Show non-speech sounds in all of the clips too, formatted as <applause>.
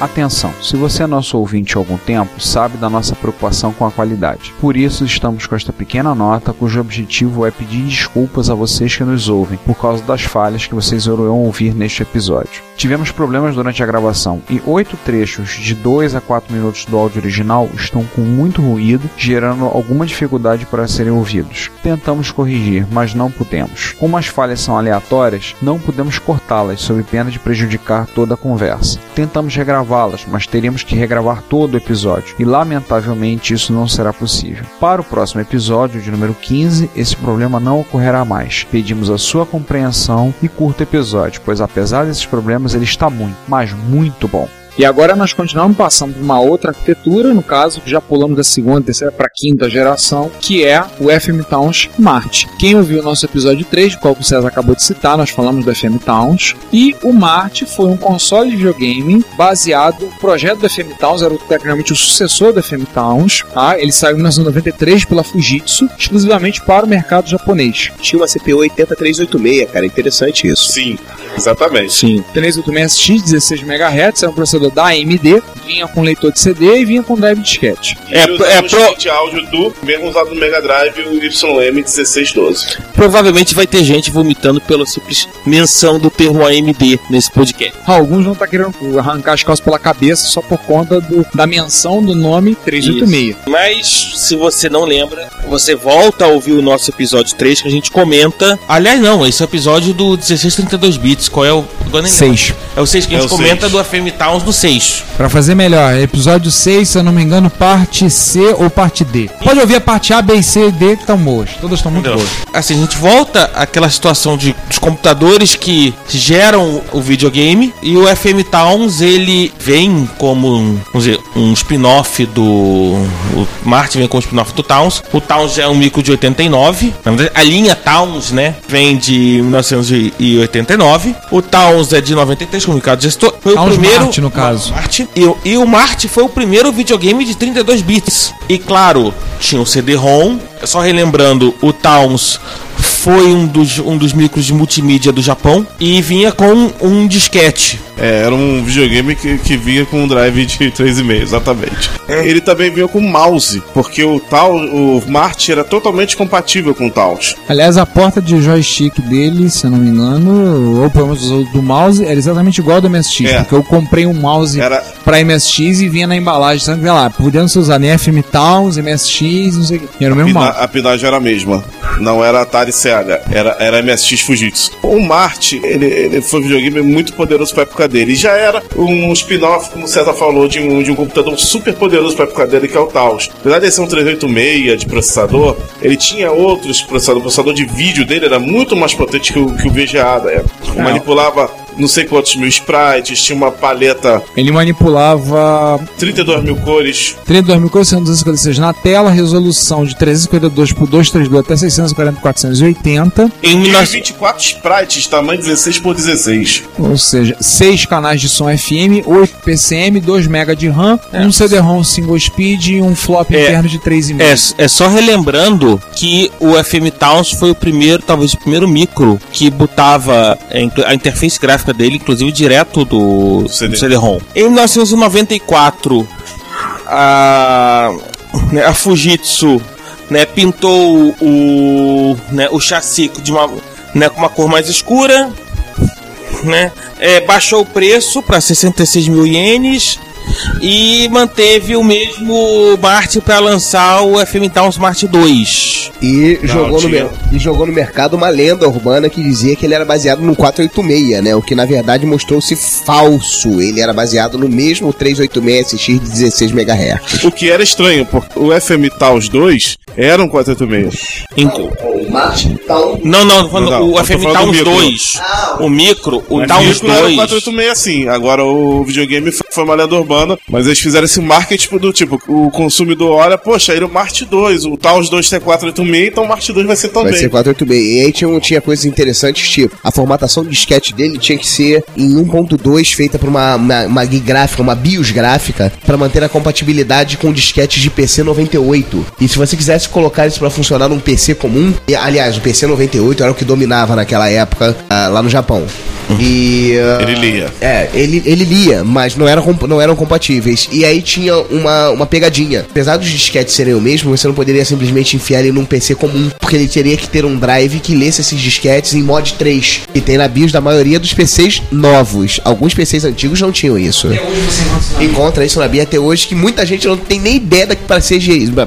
Atenção, se você é nosso ouvinte há algum tempo, sabe da nossa preocupação com a qualidade. Por isso, estamos com esta pequena nota cujo objetivo é pedir desculpas a vocês que nos ouvem por causa das falhas que vocês irão ouvir neste episódio. Tivemos problemas durante a gravação e oito trechos de 2 a 4 minutos do áudio original estão com muito ruído, gerando alguma dificuldade para serem ouvidos. Tentamos corrigir, mas não pudemos. Como as falhas são aleatórias, não podemos cortá-las sob pena de prejudicar toda a conversa. Tentamos regravá-las, mas teríamos que regravar todo o episódio e lamentavelmente isso não será possível. Para o próximo episódio, de número 15, esse problema não ocorrerá mais. Pedimos a sua compreensão e curta o episódio, pois apesar desses problemas ele está muito, mas muito bom. E agora nós continuamos passando por uma outra arquitetura, no caso, já pulamos da segunda, terceira para quinta geração, que é o FM Towns Marte. Quem ouviu o nosso episódio 3, do qual o César acabou de citar, nós falamos do FM Towns. E o Marte foi um console de videogame baseado, o projeto do FM Towns era tecnicamente o sucessor do FM Towns. Tá? Ele saiu em 1993 pela Fujitsu, exclusivamente para o mercado japonês. Tinha uma CPU 80386, cara, interessante isso. Sim, exatamente. Sim. 386X, 16 MHz, era um processador da AMD, vinha com leitor de CD e vinha com drive disquete. É, é, pro... de áudio do mesmo usado no Mega Drive, o YM1612. Provavelmente vai ter gente vomitando pela simples menção do termo AMD nesse podcast. Alguns vão estar tá querendo arrancar as calças pela cabeça só por conta do, da menção do nome 386. Isso. Mas, se você não lembra, você volta a ouvir o nosso episódio 3 que a gente comenta. Aliás, não, esse é o episódio do 1632 bits. Qual é o. Agora nem 6. Lembro. É o 6 que a gente é comenta 6. do FM Towns do 6. Pra fazer melhor, episódio 6, se eu não me engano, parte C ou parte D. Pode ouvir a parte A, B, C e D que estão boas. Todas estão muito boas. Assim, a gente volta àquela situação de dos computadores que geram o videogame e o FM Towns ele vem como vamos dizer, um spin-off do. O Martin vem como spin-off do Towns. O Towns é um micro de 89. Na verdade, a linha Towns, né? Vem de 1989. O Towns é de 93, como o Ricardo gestor. Foi Towns o primeiro. Marte, no caso. Marte, e, e o Marte foi o primeiro videogame de 32 bits. E claro, tinha o CD-ROM. Só relembrando, o Towns foi um dos, um dos micros de multimídia do Japão e vinha com um disquete. É, era um videogame que, que vinha com um drive de 3,5, exatamente. Ele também vinha com mouse, porque o tal, o Marte era totalmente compatível com o Taos. Aliás, a porta de joystick dele, se eu não me engano, ou pelo menos do mouse, era exatamente igual ao do MSX, é. porque eu comprei um mouse era... para MSX e vinha na embalagem, sabe? Lá, podendo ser usado em FM Towns, MSX, não sei o que. Era o mesmo pina, mouse. A pinagem era a mesma. Não era Atari Sega, era, era MSX Fujitsu. O Marte, ele, ele foi um videogame muito poderoso pra época dele. E já era um spin-off, como o César falou, de um, de um computador super poderoso pra época dele, que é o Taos. Apesar de ser um 386 de processador, ele tinha outros processadores. O processador de vídeo dele era muito mais potente que o, que o VGA da época. Manipulava não sei quantos mil sprites, tinha uma paleta. Ele manipulava. 32 mil cores. 32 mil cores, sendo 256 na tela, resolução de 352 por 232 até 640 por 480. Em 24 sprites, tamanho 16 por 16. Ou seja, 6 canais de som FM, 8 PCM, 2 MB de RAM, é. um CD-ROM single speed e um flop é, interno de 3,5. É, é só relembrando que o FM Towns foi o primeiro, talvez o primeiro micro que botava a interface gráfica dele, inclusive direto do CD-ROM. CD em 1994, a, né, a Fujitsu né, pintou o, né, o chassi de uma, né, com uma cor mais escura, né, é, baixou o preço para 66 mil ienes e manteve o mesmo Mart para lançar o FM Town Smart 2. E, jogou no, e jogou no mercado uma lenda urbana que dizia que ele era baseado no 486, né? O que na verdade mostrou-se falso. Ele era baseado no mesmo 386 SX de 16 MHz. O que era estranho, porque o FM Taos 2 era um 486. Em- O Mart Town. Não, não, quando Não, o FM Towns micro. 2. O micro, o O Towns micro era 2. 486 sim. Agora o videogame foi- foi uma lenda urbana, mas eles fizeram esse marketing do tipo, o consumidor olha, poxa, ele é o Mart 2, o Taos 2 tem 486, então o Mart 2 vai ser também. Vai ser 486. E aí tinha, tinha coisas interessantes, tipo, a formatação de disquete dele tinha que ser em 1.2, feita por uma, uma, uma gráfica, uma BIOS gráfica, para manter a compatibilidade com disquetes de PC 98. E se você quisesse colocar isso para funcionar num PC comum, e, aliás, o PC 98 era o que dominava naquela época ah, lá no Japão. E. <laughs> ah, Ele lia. é, ele, ele lia, mas não eram, comp- não eram compatíveis. E aí tinha uma, uma pegadinha. Apesar dos disquetes serem o mesmo, você não poderia simplesmente enfiar ele num PC comum, porque ele teria que ter um drive que lesse esses disquetes em mod 3, que tem na BIOS da maioria dos PCs novos. Alguns PCs antigos não tinham isso. Encontra isso na BIOS até hoje, que muiita gente não tem nem ideia da para ser.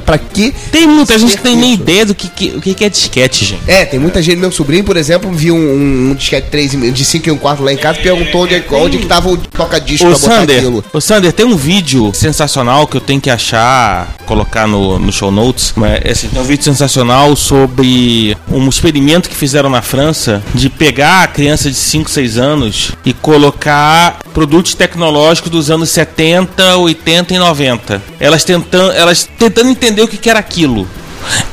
Pra que Tem muita gente que tem nem ideia do que, que, o que que é disquete, gente. É, tem muita gente. Meu sobrinho, por exemplo, viu um, um disquete 3, e- de 5 e um quarto lá em casa e perguntou onde, é- onde que tava o toca-disco pra botar Sander, aquilo. ô Sander, tem um vídeo sensacional que eu tenho que achar, colocar no, no show notes. Mas, assim, tem um vídeo sensacional sobre um experimento que fizeram na França de pegar a criança de 5, 6 anos e colocar produtos tecnológicos dos anos 70, 80 e 90. Elas tentando, elas tentando entender o que, que era aquilo.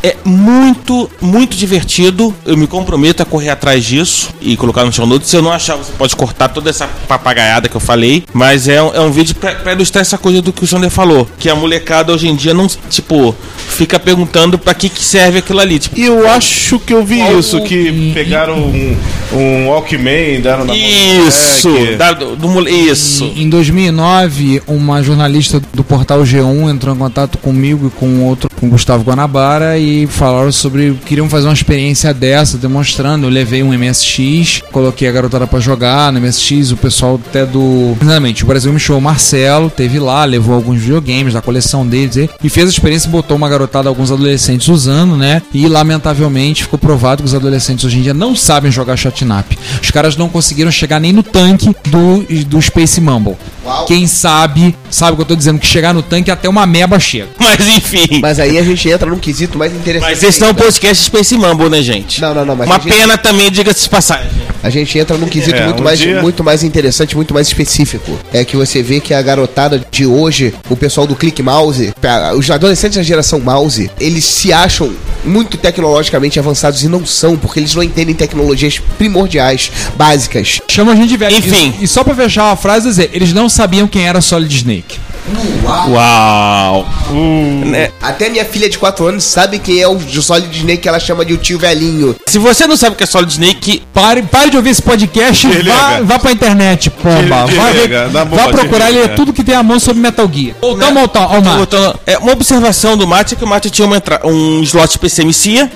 É muito, muito divertido. Eu me comprometo a correr atrás disso e colocar no show notes. Se eu não achar, você pode cortar toda essa papagaiada que eu falei. Mas é um, é um vídeo pra, pra ilustrar essa coisa do que o Sander falou. Que a molecada hoje em dia não, tipo, fica perguntando pra que, que serve aquilo ali. Tipo, E eu acho que eu vi isso, o- que pegaram um, um Walkman, deram na isso! moleque. da- do, do isso! Em 2009, uma jornalista do portal G1 entrou em contato comigo e com outro, com o Gustavo Guanabara, e falaram sobre. queriam fazer uma experiência dessa, demonstrando. Eu levei um MSX, coloquei a garotada pra jogar no MSX, o pessoal até do. Exatamente, o Brasil me show, Marcelo, teve lá, levou alguns videogames da coleção deles e- fez a experiência botou uma garotada, alguns adolescentes usando, né? E lamentavelmente ficou provado que os adolescentes hoje em dia não sabem jogar shotnap. Os caras não conseguiram chegar nem no tanque do, do Space Mumble. Uau. Quem sabe, sabe o que eu tô dizendo, que chegar no tanque até uma meba chega. <laughs> Mas enfim. Mas aí a gente entra num quesito mais interessante. Mas esse não é um podcast Space Mumble, né, gente? Não, não, não, mas Uma gente- pena também, diga-se de passagem. A gente entra num quesito É, muito, um mais, dia- muito mais interessante, muito mais específico. É que você vê que a garotada de hoje, o pessoal do Click Mouse, os adolescentes da geração mouse, eles se acham muito tecnologicamente avançados e não são, porque eles não entendem tecnologias primordiais, básicas. Chama a gente de velho. Enfim. E, e só pra fechar a frase, dizer, eles não sabiam quem era Solid Snake. Uau! Né? Até minha filha de 4 anos sabe quem é o Solid Snake que ela chama de o tio velhinho. Se você não sabe o que é Solid Snake, Pare, pare de ouvir esse podcast e vá, vá pra internet, pomba. Vai, ver, boa, vá procurar desliga. ler tudo que tem a mão sobre Metal Gear. Voltamos ao, ao, é, uma observação do Mate é que o Mate tinha uma um slot PCMC.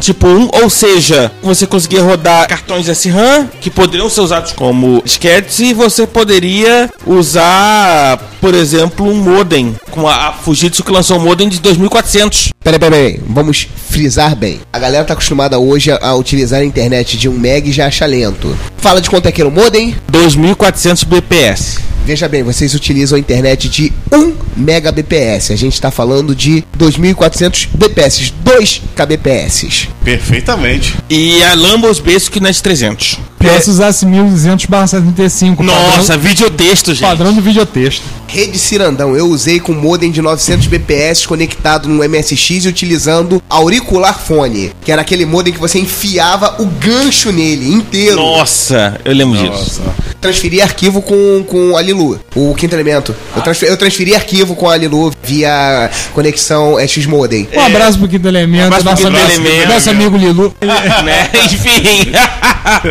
Tipo 1. ou seja, você conseguia rodar cartões SRAM que poderiam ser usados como disquetes e você poderia usar, por exemplo, um modem. Com a, a Fujitsu que lançou um modem de 2400. Peraí, peraí, peraí, vamos frisar bem. A galera tá acostumada hoje a, utilizar a internet de 1 meg e já acha lento. Fala de quanto é que era o modem? 2400 BPS. Veja bem, vocês utilizam a internet de 1 megabps. A gente está falando de 2.400 bps, 2 kbps. Perfeitamente. E a Lambos Basic Net 300. Pior se usasse 1200 barra 75. Nossa, videotexto, gente. Padrão, padrão do videotexto. Rede Cirandão, eu usei com modem de 900 bps conectado no MSX utilizando auricular fone, que era aquele modem que você enfiava o gancho nele inteiro. Nossa, eu lembro disso. Nossa. Transferi arquivo com, com a Lilu, o quinto elemento. Eu, transferi, eu transferi arquivo com a Lilu via conexão X-Modem. Um abraço pro Quinto Elemento, abraço pro nosso, Quinto amigo, Elemento. nosso amigo Lilu. <laughs> né? Enfim.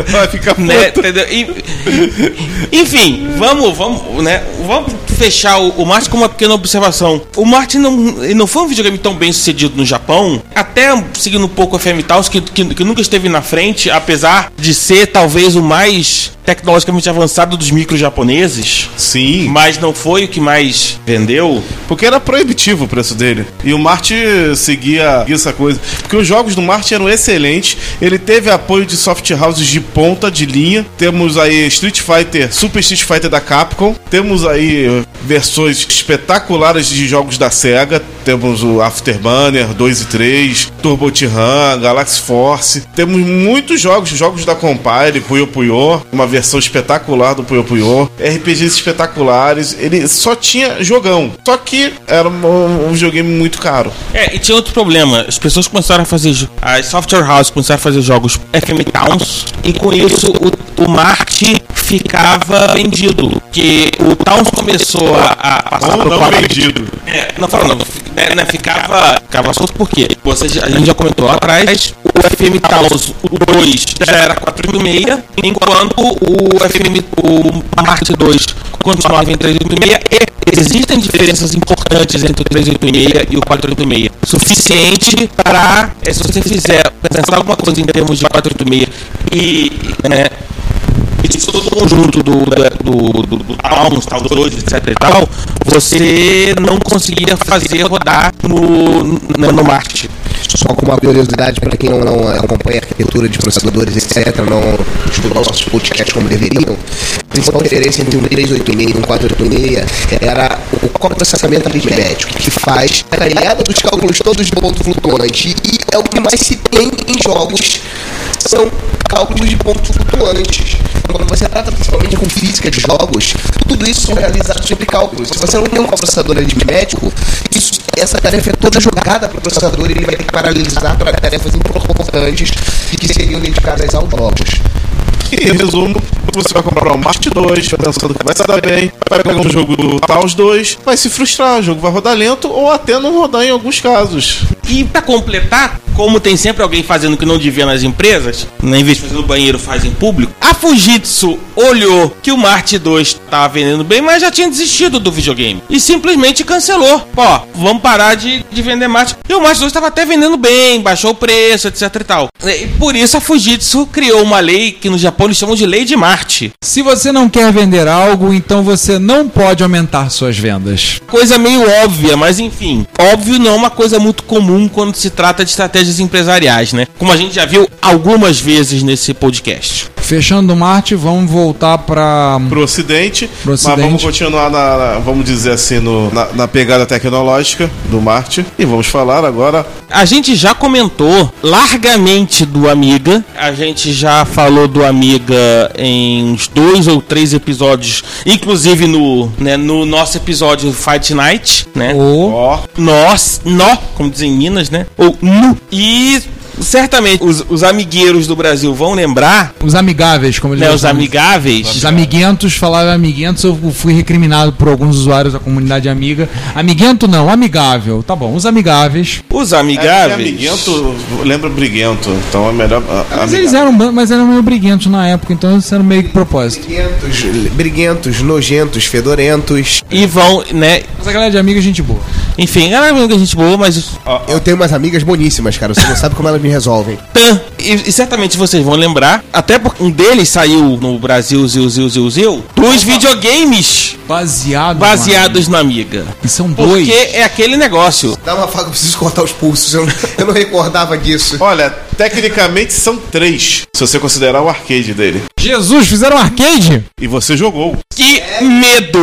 Vai ficar né? Enfim, vamos, vamos, né? Vamos deixar o, o Marte com uma pequena observação. O Marte não, não foi um videogame tão bem sucedido no Japão, até seguindo um pouco a FM Taos, que, que, que nunca esteve na frente, apesar de ser talvez o mais tecnologicamente avançado dos micros japoneses, Sim. mas não foi o que mais vendeu. Porque era proibitivo o preço dele. E o Marte seguia essa coisa. Porque os jogos do Marte eram excelentes. Ele teve apoio de soft houses de ponta, de linha. Temos aí Street Fighter, Super Street Fighter da Capcom. Temos aí versões espetaculares de jogos da SEGA. Temos o Afterburner 2 e 3, Turbo Tiran, Galaxy Force. Temos muitos jogos, jogos da Compile, Puyo Puyo, uma versão espetacular do Puyo Puyo, RPGs espetaculares. Ele só tinha jogão. Só que era um, um videogame muito caro. É, e tinha outro problema. As pessoas começaram a fazer. As software houses começaram a fazer jogos FM Towns. E com isso o, o Marte ficava vendido. Porque o Towns começou a, a passar Ou não vendido. É, não fala não, né, né, ficava, ficava solto por quê? Você, a gente já comentou lá atrás, o FM Taos, o 2 já era 486, enquanto o FM, o Marte 2 continuava em 386 e existem diferenças importantes entre o 386 e o 486, suficiente para, eh, se você fizer pensar alguma coisa em termos de 486 e, né, isso todo o conjunto do, do, do, do Towns, tal 2, etc e tal, você não conseguia fazer rodar no, no, no Marte. Só com uma curiosidade para quem não, não acompanha a arquitetura de processadores, etc., não estudou nossos podcasts como deveriam, a principal diferença entre um 386 e um 486 era o coprocessamento aritmético, que faz a aliada dos cálculos todos de ponto flutuante. E é o que mais se tem em jogos, são cálculos de pontos flutuantes. Quando você trata principalmente com física de jogos, tudo isso são realizados sobre cálculos. Se você não tem um processador aritmético, isso, essa tarefa é toda jogada para o processador e ele vai ter que paralisar para tarefas importantes que seriam dedicadas aos jogos. E em resumo, você vai comprar um Marte 2, pensando que vai se dar bem, vai pegar um jogo do Taos 2, vai se frustrar, o jogo vai rodar lento ou até não rodar em alguns casos. E para completar, como tem sempre alguém fazendo o que não devia nas empresas, né, em vez de fazer no banheiro, faz em público, a Fujitsu olhou que o Marte 2 estava vendendo bem, mas já tinha desistido do videogame. E simplesmente cancelou. Ó, vamos parar de, de vender Marte. E o Marte 2 estava até vendendo bem, baixou o preço, etc e tal. E por isso a Fujitsu criou uma lei que no Japão eles chamam de Lei de Marte. Se você não quer vender algo, então você não pode aumentar suas vendas. Coisa meio óbvia, mas enfim. Óbvio não é uma coisa muito comum quando se trata de estratégias empresariais, né? Como a gente já viu algumas vezes nesse podcast. Fechando o Marte, vamos voltar para Pro ocidente, Pro mas ocidente. vamos continuar na, na- vamos dizer assim, no- na, na pegada tecnológica do Marte. E vamos falar agora A gente já comentou largamente do Amiga. A gente já falou do Amiga em uns dois ou três episódios, inclusive no, né, no nosso episódio Fight Night, né? o ó, Nós, nó, como dizem em Minas, né? Ou nu. E certamente os, os amigueiros do Brasil vão lembrar, os amigáveis, como eles né? Os amigáveis. Os amiguentos, falaram amiguentos, eu fui recriminado por alguns usuários da comunidade amiga. Amiguento não, amigável. Tá bom, os amigáveis. Os é, é amigáveis. amiguento, lembra briguento, então é melhor. ah, Mas eles eram, mas eram meio briguentos na época, então isso era meio que propósito. Briguentos, briguentos, nojentos, fedorentos. E vão, né? Mas a galera de amiga é gente boa. Enfim, era uma gente boa, mas Eu tenho umas amigas boníssimas, cara. Você não sabe como elas me resolvem. <laughs> Tan. E, e certamente vocês vão lembrar, até porque um deles saiu no Brasil, Zil, Zil, Zil, Zil, dos videogames Baseado. baseados na Amiga. E são dois. Porque é aquele negócio. Dá uma faca, eu preciso cortar os pulsos. Eu, não- eu não recordava disso. Olha, tecnicamente são três, se você considerar o arcade dele. Jesus, fizeram um arcade? E você jogou. Que medo!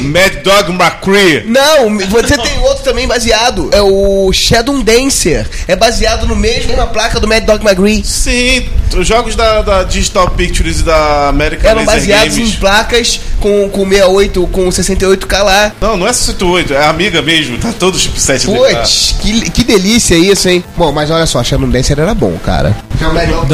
Mad Dog McCree. Não, você tem outro também baseado. É o Shadow Dancer. É baseado no mesmo na placa do Mad Dog McGree. Sim, os jogos da, da Digital Pictures e da American Eram Laser baseados Games. em placas com, com 68, com 68k lá. Não, não é 68, é amiga mesmo, tá todo chipset. Putz, que, que delícia isso, hein? Bom, mas olha só, Shadow Dancer era bom, cara. Já o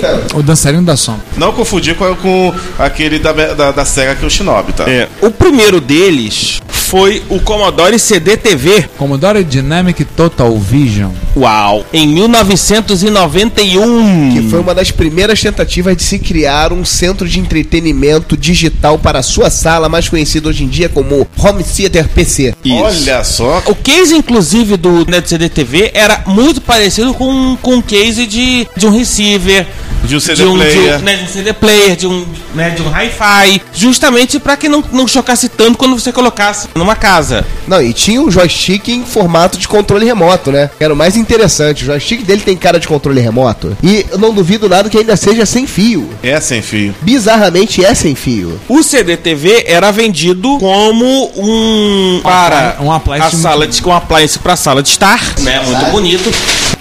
tanto. o dançarino da sombra. Não confundir com, com aquele da, da, da SEGA que é o Shinobi, tá? É, o primeiro deles foi o Commodore CD-TV. Commodore Dynamic Total Vision. Uau! Em 1991. Que foi uma das primeiras tentativas de se criar um centro de entretenimento digital para sua sala, mais conhecido hoje em dia como Home Theater PC. Olha só. O case, inclusive, do Net CD TV era muito parecido com, com o case de, de um receiver. De um CD de um, de player. um, né, de um CD player, de um, né, de um hi-fi, justamente para que não, não chocasse tanto quando você colocasse numa casa. Não, e tinha um joystick em formato de controle remoto, né? Que era o mais interessante. O joystick dele tem cara de controle remoto. E eu não duvido nada que ainda seja sem fio. É sem fio. Bizarramente é sem fio. O CD TV era vendido como um para Um appliance a sala de um appliance para sala de estar, né? Muito bonito.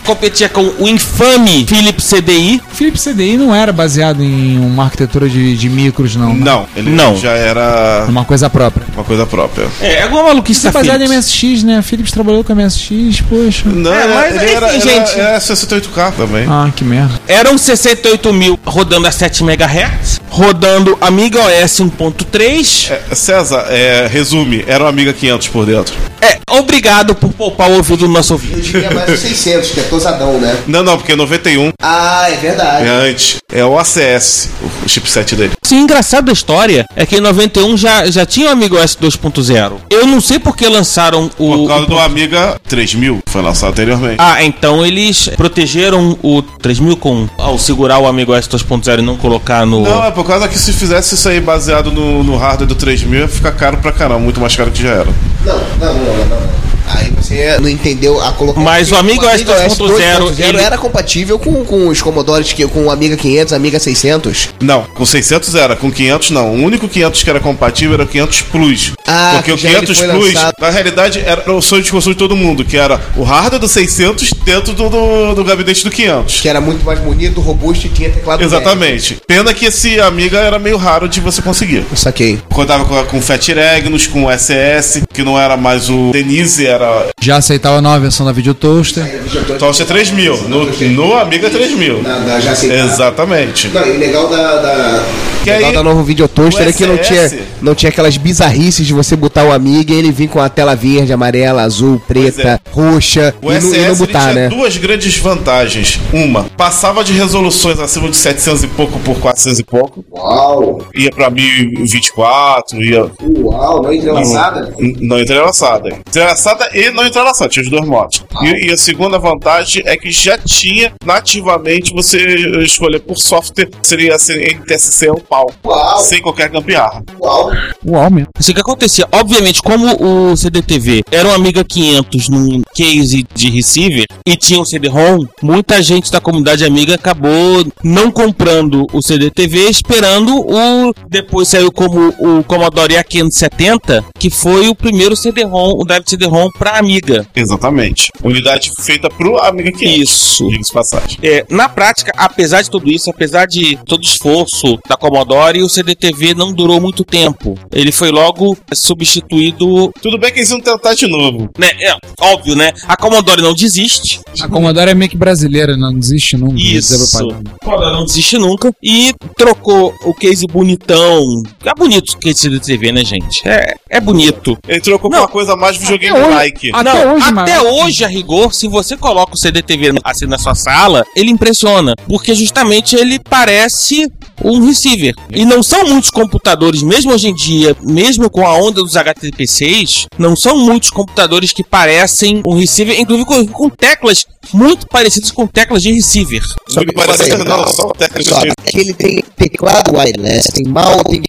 Competia com o infame Philips CDI. Philips CDI não era baseado em uma arquitetura de, de micros, não. né? Não, ele Não. já era Uma coisa própria. Uma coisa própria. É, alguma maluquice Isso é da baseado em. MSX, né? Philips trabalhou com MSX, poxa. Não, É, ele- mas, ele era, enfim, era, gente. era 68K também. Ah, que merda. Eram 68 mil rodando a 7 MHz, rodando Amiga OS 1.3. É, César, é, resume, era uma Amiga 500 por dentro. É, obrigado por poupar o ouvido do nosso Eu ouvinte. diria mais os 600, que é tosadão, né? Não, não, porque 91 Ah, é verdade. é antes. É o ACS, o chipset dele. Sim, engraçado da história é que em 91 já, já tinha o Amiga OS 2.0. Eu não sei por que lançaram o. Por causa o- do Amiga 3000, foi lançado anteriormente. Ah, então eles protegeram o 3000 com ao segurar o Amiga OS 2.0 e não colocar no. Não, é por causa que se fizesse isso aí baseado no, no hardware do 3000 ia ficar caro pra caramba, muito mais caro que já era. Não, não, não, não, não. Aí você não entendeu a colocação. Mas o Amiga OS 2.0 ele- era compatível com, com os Commodores, que, com o Amiga 500, Amiga 600. Não, com 600 era, com 500 não. O único 500 que era compatível era o 500 Plus. Ah, Porque o que já ele 500 foi Plus, lançado. na realidade, era o sonho de consumo de todo mundo, que era o hardware do 600 dentro do, do, do gabinete do 500. Que era muito mais bonito, robusto e tinha teclado Exatamente. Pena que esse Amiga era meio raro de você conseguir. médio. Saquei. Contava com, com Fat Regnus, com SS, que não era mais o Denise, era Já aceitava a nova versão da Video Toaster. Tocha 3000. No, no Amiga 3000. Da, da, já aceitava. Exatamente. Não, e legal da, da, Que legal aí, da nova Videotoaster o é que não tinha, não tinha aquelas bizarrices de você botar o Amiga e ele vir com a tela verde, amarela, azul, preta, roxa O e, não, SS e não ele botar, tinha né? duas grandes vantagens. Uma, passava de resoluções acima de 700 e pouco por 400 e pouco. Uau! Ia pra 1024, ia. Uau, não entrelaçada? N- Não entrelaçada. Entrelaçada e não entrelaçada, tinha os dois modos. E, e a segunda vantagem é que já tinha nativamente você escolher por software, seria assim, NTSC ou pau. Uau! Sem qualquer gambiarra. Uau! Uau, mesmo. Isso que acontecia. Obviamente, como o CDTV era um Amiga 500 num case de receiver e tinha um CD-ROM, muita gente da comunidade Amiga acabou não comprando o CDTV, esperando o. Depois saiu como o Commodore A570, que foi o primeiro CD-ROM, o drive CD-ROM para Amiga. Exatamente. Unidade feita pro Amiga 500. Isso. Diga-se passagem. É, na prática, apesar de tudo isso, apesar de todo o esforço da Commodore, o CDTV não durou muito tempo. Ele foi logo substituído, Tudo bem que eles iam tentar de novo. né? É, óbvio, né? A Commodore não desiste. A Commodore é meio que brasileira, não desiste nunca. Isso. A Commodore não desiste nunca. E trocou o case bonitão. É bonito o case CDTV, né, gente? É, é bonito. Ele trocou Não. uma coisa mais videogame Até hoje- like. Até não, hoje, até mas- hoje, a rigor, se você coloca o CDTV assim na sua sala, ele impressiona. Porque justamente ele parece um receiver. E não são muitos computadores, mesmo hoje em dia, mesmo com a onda dos HTTP6, não são muitos computadores que parecem um receiver, inclusive com, com teclas muito parecidas com teclas de receiver. Só que parece que não, só técnicas Só de é que ele tem teclado wireless, tem mouse, tem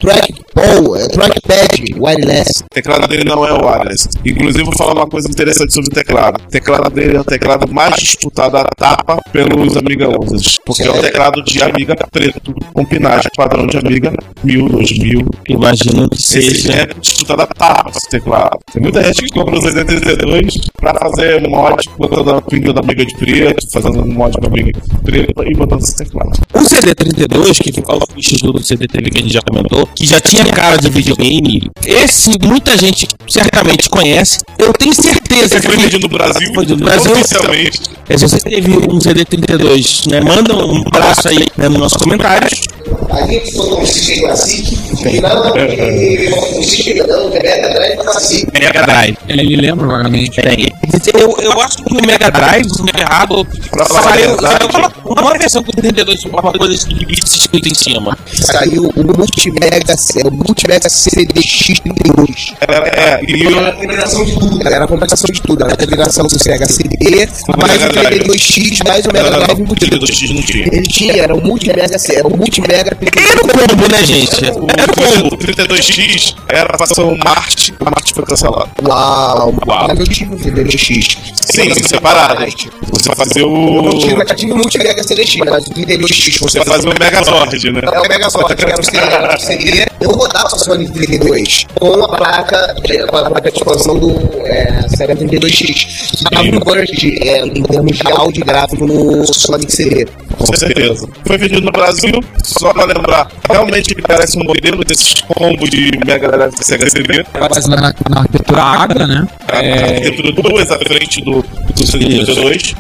trackball, é, trackpad wireless. O teclado dele não é wireless. Inclusive, vou falar uma coisa interessante sobre o teclado. O teclado dele é o teclado mais disputado a tapa pelos Amiga users. Porque é o teclado de Amiga preto, com pinagem padrão de Amiga 1000, 2000. Imagino que Esse seja. é disputado a tapa esse teclado. Tem muita gente que compra os 82 pra fazer mod, botando a pinga da Amiga de preto, fazendo um mod da Amiga de preto e botando esse teclado. O CD32, que ficou o fichas do CDTV que a gente já comentou, que já tinha cara de videogame, esse muita gente certamente conhece. Eu tenho certeza Foi que vendido no Brasil, Foi vendido no Brasil. oficialmente. É, se você teve um CD32, né, manda um abraço aí né, nos nossos comentários. A gente soltou um System Classic E não, e- o System não, o Mega Drive tá assim. Mega Drive. Ele lembra vagamente. Tem. Eu, eu acho que o Mega Drive, se não me errado, saiu, uma, versão com 32 uma coisa de bits escrito em cima. Saiu o Multimega, o Multimega CDX32. Era, é, e Era a combinação de tudo, era a combinação de tudo. Era a combinação do Sega CD, mais o Drive. 32X, mais o Mega Drive embutido. Ele tinha, era o Multimega, era o Multimega Era o combo, né, gente? O, Era o combo. 32X era a fação Marte, a Marte foi cancelada. Uau! Uau. Mas eu tive o 32X. Sim, separado. Você fazia o. Eu tive, eu tive o Multimega CDX, mas o 32X Você fazia o Megazord, né? É o Megazord, que o o CD. Eu rodava o Sonic 32 com a placa, com a placa de expansão do é, Sega 32X. Que dava um burst é, em termos de áudio gráfico no Sonic CD. Com certeza. Foi vendido no Brasil, só pra lembrar, realmente parece um modelo desses combos de Mega Drive e Sega CD. Baseado na, na arquitetura Agra, né? A arquitetura duas à frente do, do CD32.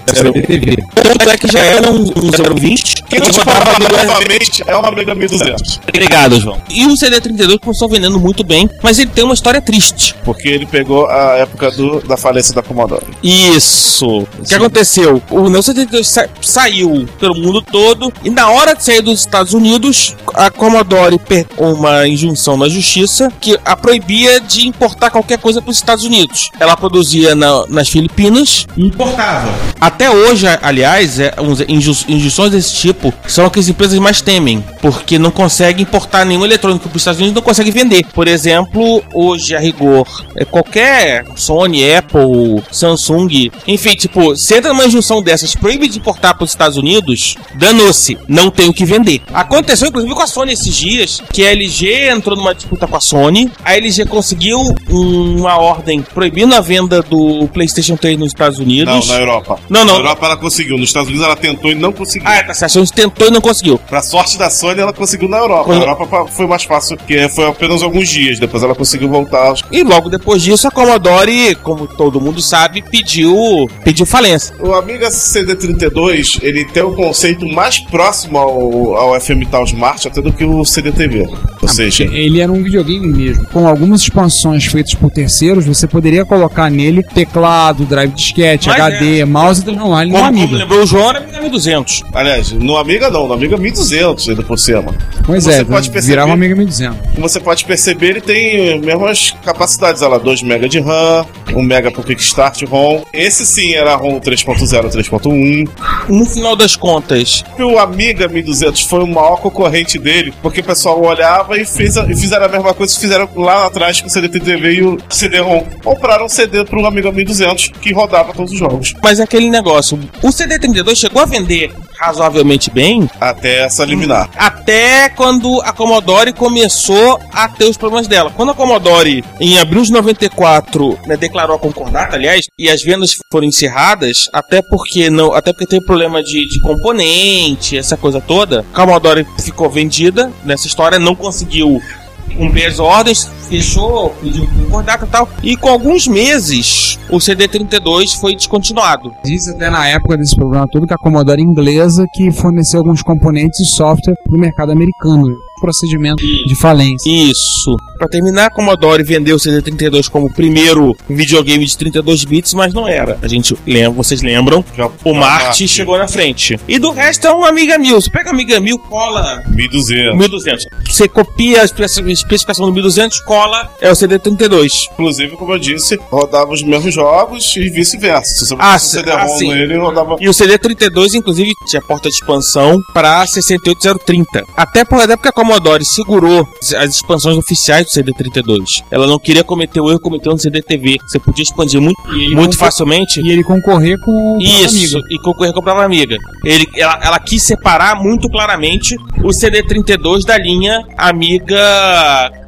TV. Tanto é que já era um, um 020 Que não no novamente é uma Mega 1200. Obrigado, João. E o CD32 começou vendendo muito bem, mas ele tem uma história triste. Porque ele pegou a época do, da falência da Commodore. Isso. O que aconteceu? O Neo 72 sa saiu pelo mundo todo e na hora de sair dos Estados Unidos, a Commodore pegou uma injunção na justiça que a proibia de importar qualquer coisa para os Estados Unidos. Ela produzia na- nas Filipinas e importava. Até hoje, aliás, é, injunções desse tipo são o que as empresas mais temem, porque não conseguem importar nenhum eletrônico para os Estados Unidos não conseguem vender. Por exemplo, hoje a rigor, é qualquer Sony, Apple, Samsung, enfim, tipo, se entra numa injunção dessas, proíbe de importar para os Estados Unidos, danou-se, não tem o que vender. Aconteceu inclusive com a Sony esses dias, que a LG entrou numa disputa com a Sony, a LG conseguiu um- uma ordem proibindo a venda do PlayStation 3 nos Estados Unidos. Não, na Europa. Não, não. Na Europa ela conseguiu. Nos Estados Unidos ela tentou e não conseguiu. Ah, é, tá certo. A Sony tentou e não conseguiu. Pra sorte da Sony, ela conseguiu na Europa. Quando- Na Europa foi mais fácil, porque foi apenas alguns dias. Depois ela conseguiu voltar. E logo depois disso, a Commodore, como todo mundo sabe, pediu, pediu falência. O Amiga CD32, ele tem o conceito mais próximo ao, ao FM Tal Smart até do que o CD-TV. Ou seja, Ele era um videogame mesmo. Com algumas expansões feitas por terceiros, você poderia colocar nele teclado, drive disquete, HD, mouse e transformar ele num Como, como amigo. lembrou o João, era Amiga 1200. aliás, no Amiga não, no Amiga 1200 ainda por cima. Pois Você é, pode perceber- virava Amiga 1200. Como você pode perceber, ele tem as mesmas capacidades. Olha lá, 2 MB de RAM, 1 MB pro Kickstart ROM. Esse sim era ROM 3.0, 3.1. No final das contas, o Amiga 1200 foi o maior concorrente dele, porque o pessoal olhava e, fez a- e fizeram a mesma coisa que fizeram lá atrás com o CD-TV e o CD-ROM. Compraram um CD pro Amiga 1200 que rodava todos os jogos. mas é aquele negócio. O CD32 chegou a vender razoavelmente bem Até essa liminar. até quando a Commodore começou a ter os problemas dela. Quando a Commodore, em abril de 94, né, declarou a concordata, aliás, e as vendas foram encerradas, até porque não, até porque teve problema de, de componente, essa coisa toda, a Commodore ficou vendida nessa história, não conseguiu cumprir as ordens, fechou, pediu concordata e tal, e com alguns meses o CD32 foi descontinuado. Diz até na época desse problema todo que a Commodore inglesa que forneceu alguns componentes e software para o mercado americano. Procedimento de falência. Isso. Pra terminar, a Commodore vendeu o CD32 como o primeiro videogame de 32 bits, mas não era. A gente lembra, vocês lembram? Já- O Marte chegou na frente. E do resto é um Amiga 1000. Você pega Amiga 1000, cola 1200. 1200. Você copia a espe- especificação do 1200, cola é o CD32. Inclusive, como eu disse, rodava os mesmos jogos e vice-versa. Se você Ah, um sim. CD-ROM Ah, nele, rodava E o CD32, inclusive, tinha porta de expansão para 68030. Até por até porque a Commodore segurou as expansões oficiais do CD32. Ela não queria cometer o erro que cometeu no CD-TV. Você podia expandir muito, muito facilmente. E ele concorrer com o Isso, amigo. e concorrer com a própria amiga. Ele, ela, ela quis separar muito claramente o CD32 da linha amiga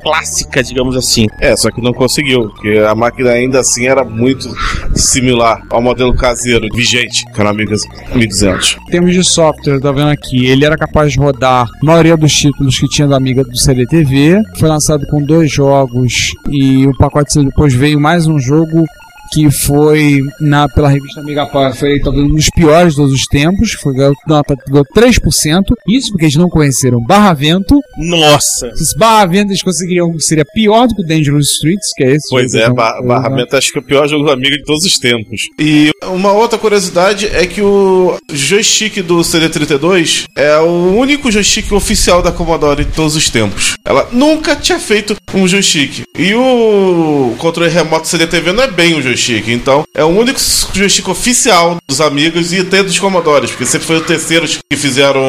clássica, digamos assim. É, só que não conseguiu, porque a máquina ainda assim era muito similar ao modelo caseiro vigente, que era o Amiga 1200. Em termos de software, tá vendo aqui, ele era capaz de rodar a maioria dos títulos que tinha da Amiga do CDTV. Foi lançado com dois jogos e o pacote depois veio mais um jogo que foi na, pela revista Amiga Power, foi talvez um dos piores de todos os tempos, foi ganhou nota ganhou 3%. Isso porque eles não conheceram Barra Vento. Nossa! Se Barra Vento eles conseguiriam, seria pior do que o Dangerous Streets, que é esse. Pois é, que Bar eu- Barramento acho que é o pior jogo do Amiga de todos os tempos. E uma outra curiosidade é que o joystick do CD32 é o único joystick oficial da Commodore de todos os tempos. Ela nunca tinha feito um joystick. E o controle remoto CDTV não é bem um joystick, então é o único joystick oficial dos Amigos e até dos Commodores, porque sempre foi os terceiros que fizeram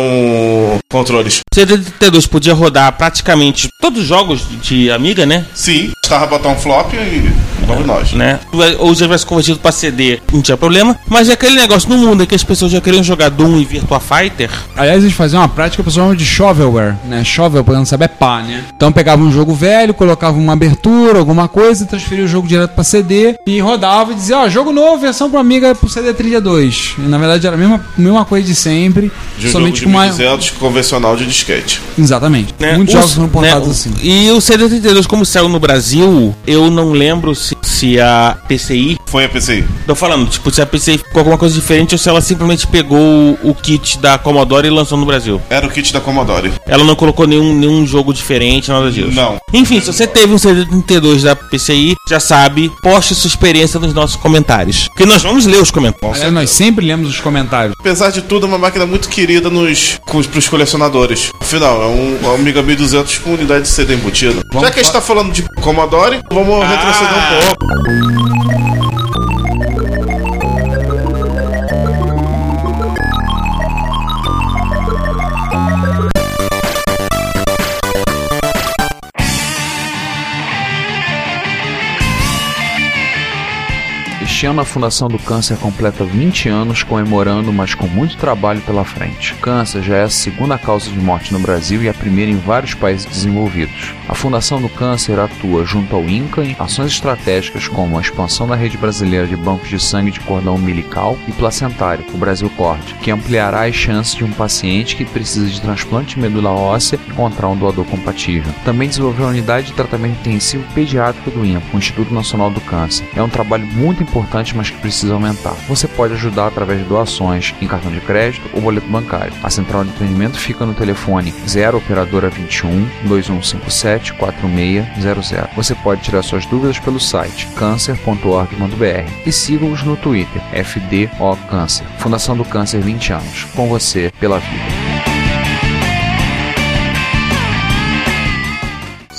controles. O CD32 podia rodar praticamente todos os jogos de Amiga, né? Sim, estava botar um flop e vamos nós. né? Ou já tivesse convertido pra CD, não tinha problema. Mas é aquele negócio no mundo em que as pessoas já queriam jogar Doom e Virtua Fighter. Aliás, eles faziam uma prática pessoal de shovelware, né? Shovel, pra quem não sabe, é pá, né? Então pegava um jogo velho, colocava uma abertura, alguma coisa, transferia o jogo direto pra CD e rodava e dizia, ó, jogo novo, versão pro Amiga pro CD 32. E, na verdade era a mesma, mesma coisa de sempre, De um somente jogo com de uma... 1200 convencional de disquete. Exatamente. Né? Muitos Os- jogos foram portados né, assim. E o CD32, como saiu no Brasil, eu não lembro se, se a PCI. Foi a PCI. Tô falando, tipo, se a PCI ficou alguma coisa diferente ou se ela simplesmente pegou o, kit da Commodore e lançou no Brasil. Era o kit da Commodore. Ela não colocou nenhum, nenhum jogo diferente, nada disso. Não. Enfim, se você teve um CD32 da PCI, já sabe, poste sua experiência nos nossos comentários. Porque nós vamos ler os comentários. Aliás, nós sempre lemos os comentários. Apesar de tudo, é uma máquina muito querida nos, com, pros colecionadores. Afinal, é um, é um Amiga 1200 com unidade de CD embutida. Vamos Já que a gente tá falando de Commodore, vamos retroceder um pouco. Este ano a Fundação do Câncer completa 20 anos comemorando, mas com muito trabalho pela frente. O câncer já é a segunda causa de morte no Brasil e a primeira em vários países desenvolvidos. A Fundação do Câncer atua junto ao INCA em ações estratégicas como a expansão da rede brasileira de bancos de sangue de cordão umbilical e placentário, o Brasil Cord, que ampliará as chances de um paciente que precisa de transplante de medula óssea encontrar um doador compatível. Também desenvolveu a unidade de tratamento intensivo pediátrico do INPA, o Instituto Nacional do Câncer. É um trabalho muito importante, mas que precisa aumentar. Você pode ajudar através de doações em cartão de crédito ou boleto bancário. A central de atendimento fica no telefone 0 operadora 21 2157 4600. Você pode tirar suas dúvidas pelo site cancer.org.br e siga-os no Twitter FDO Câncer. Fundação do Câncer 20 anos. Com você pela vida.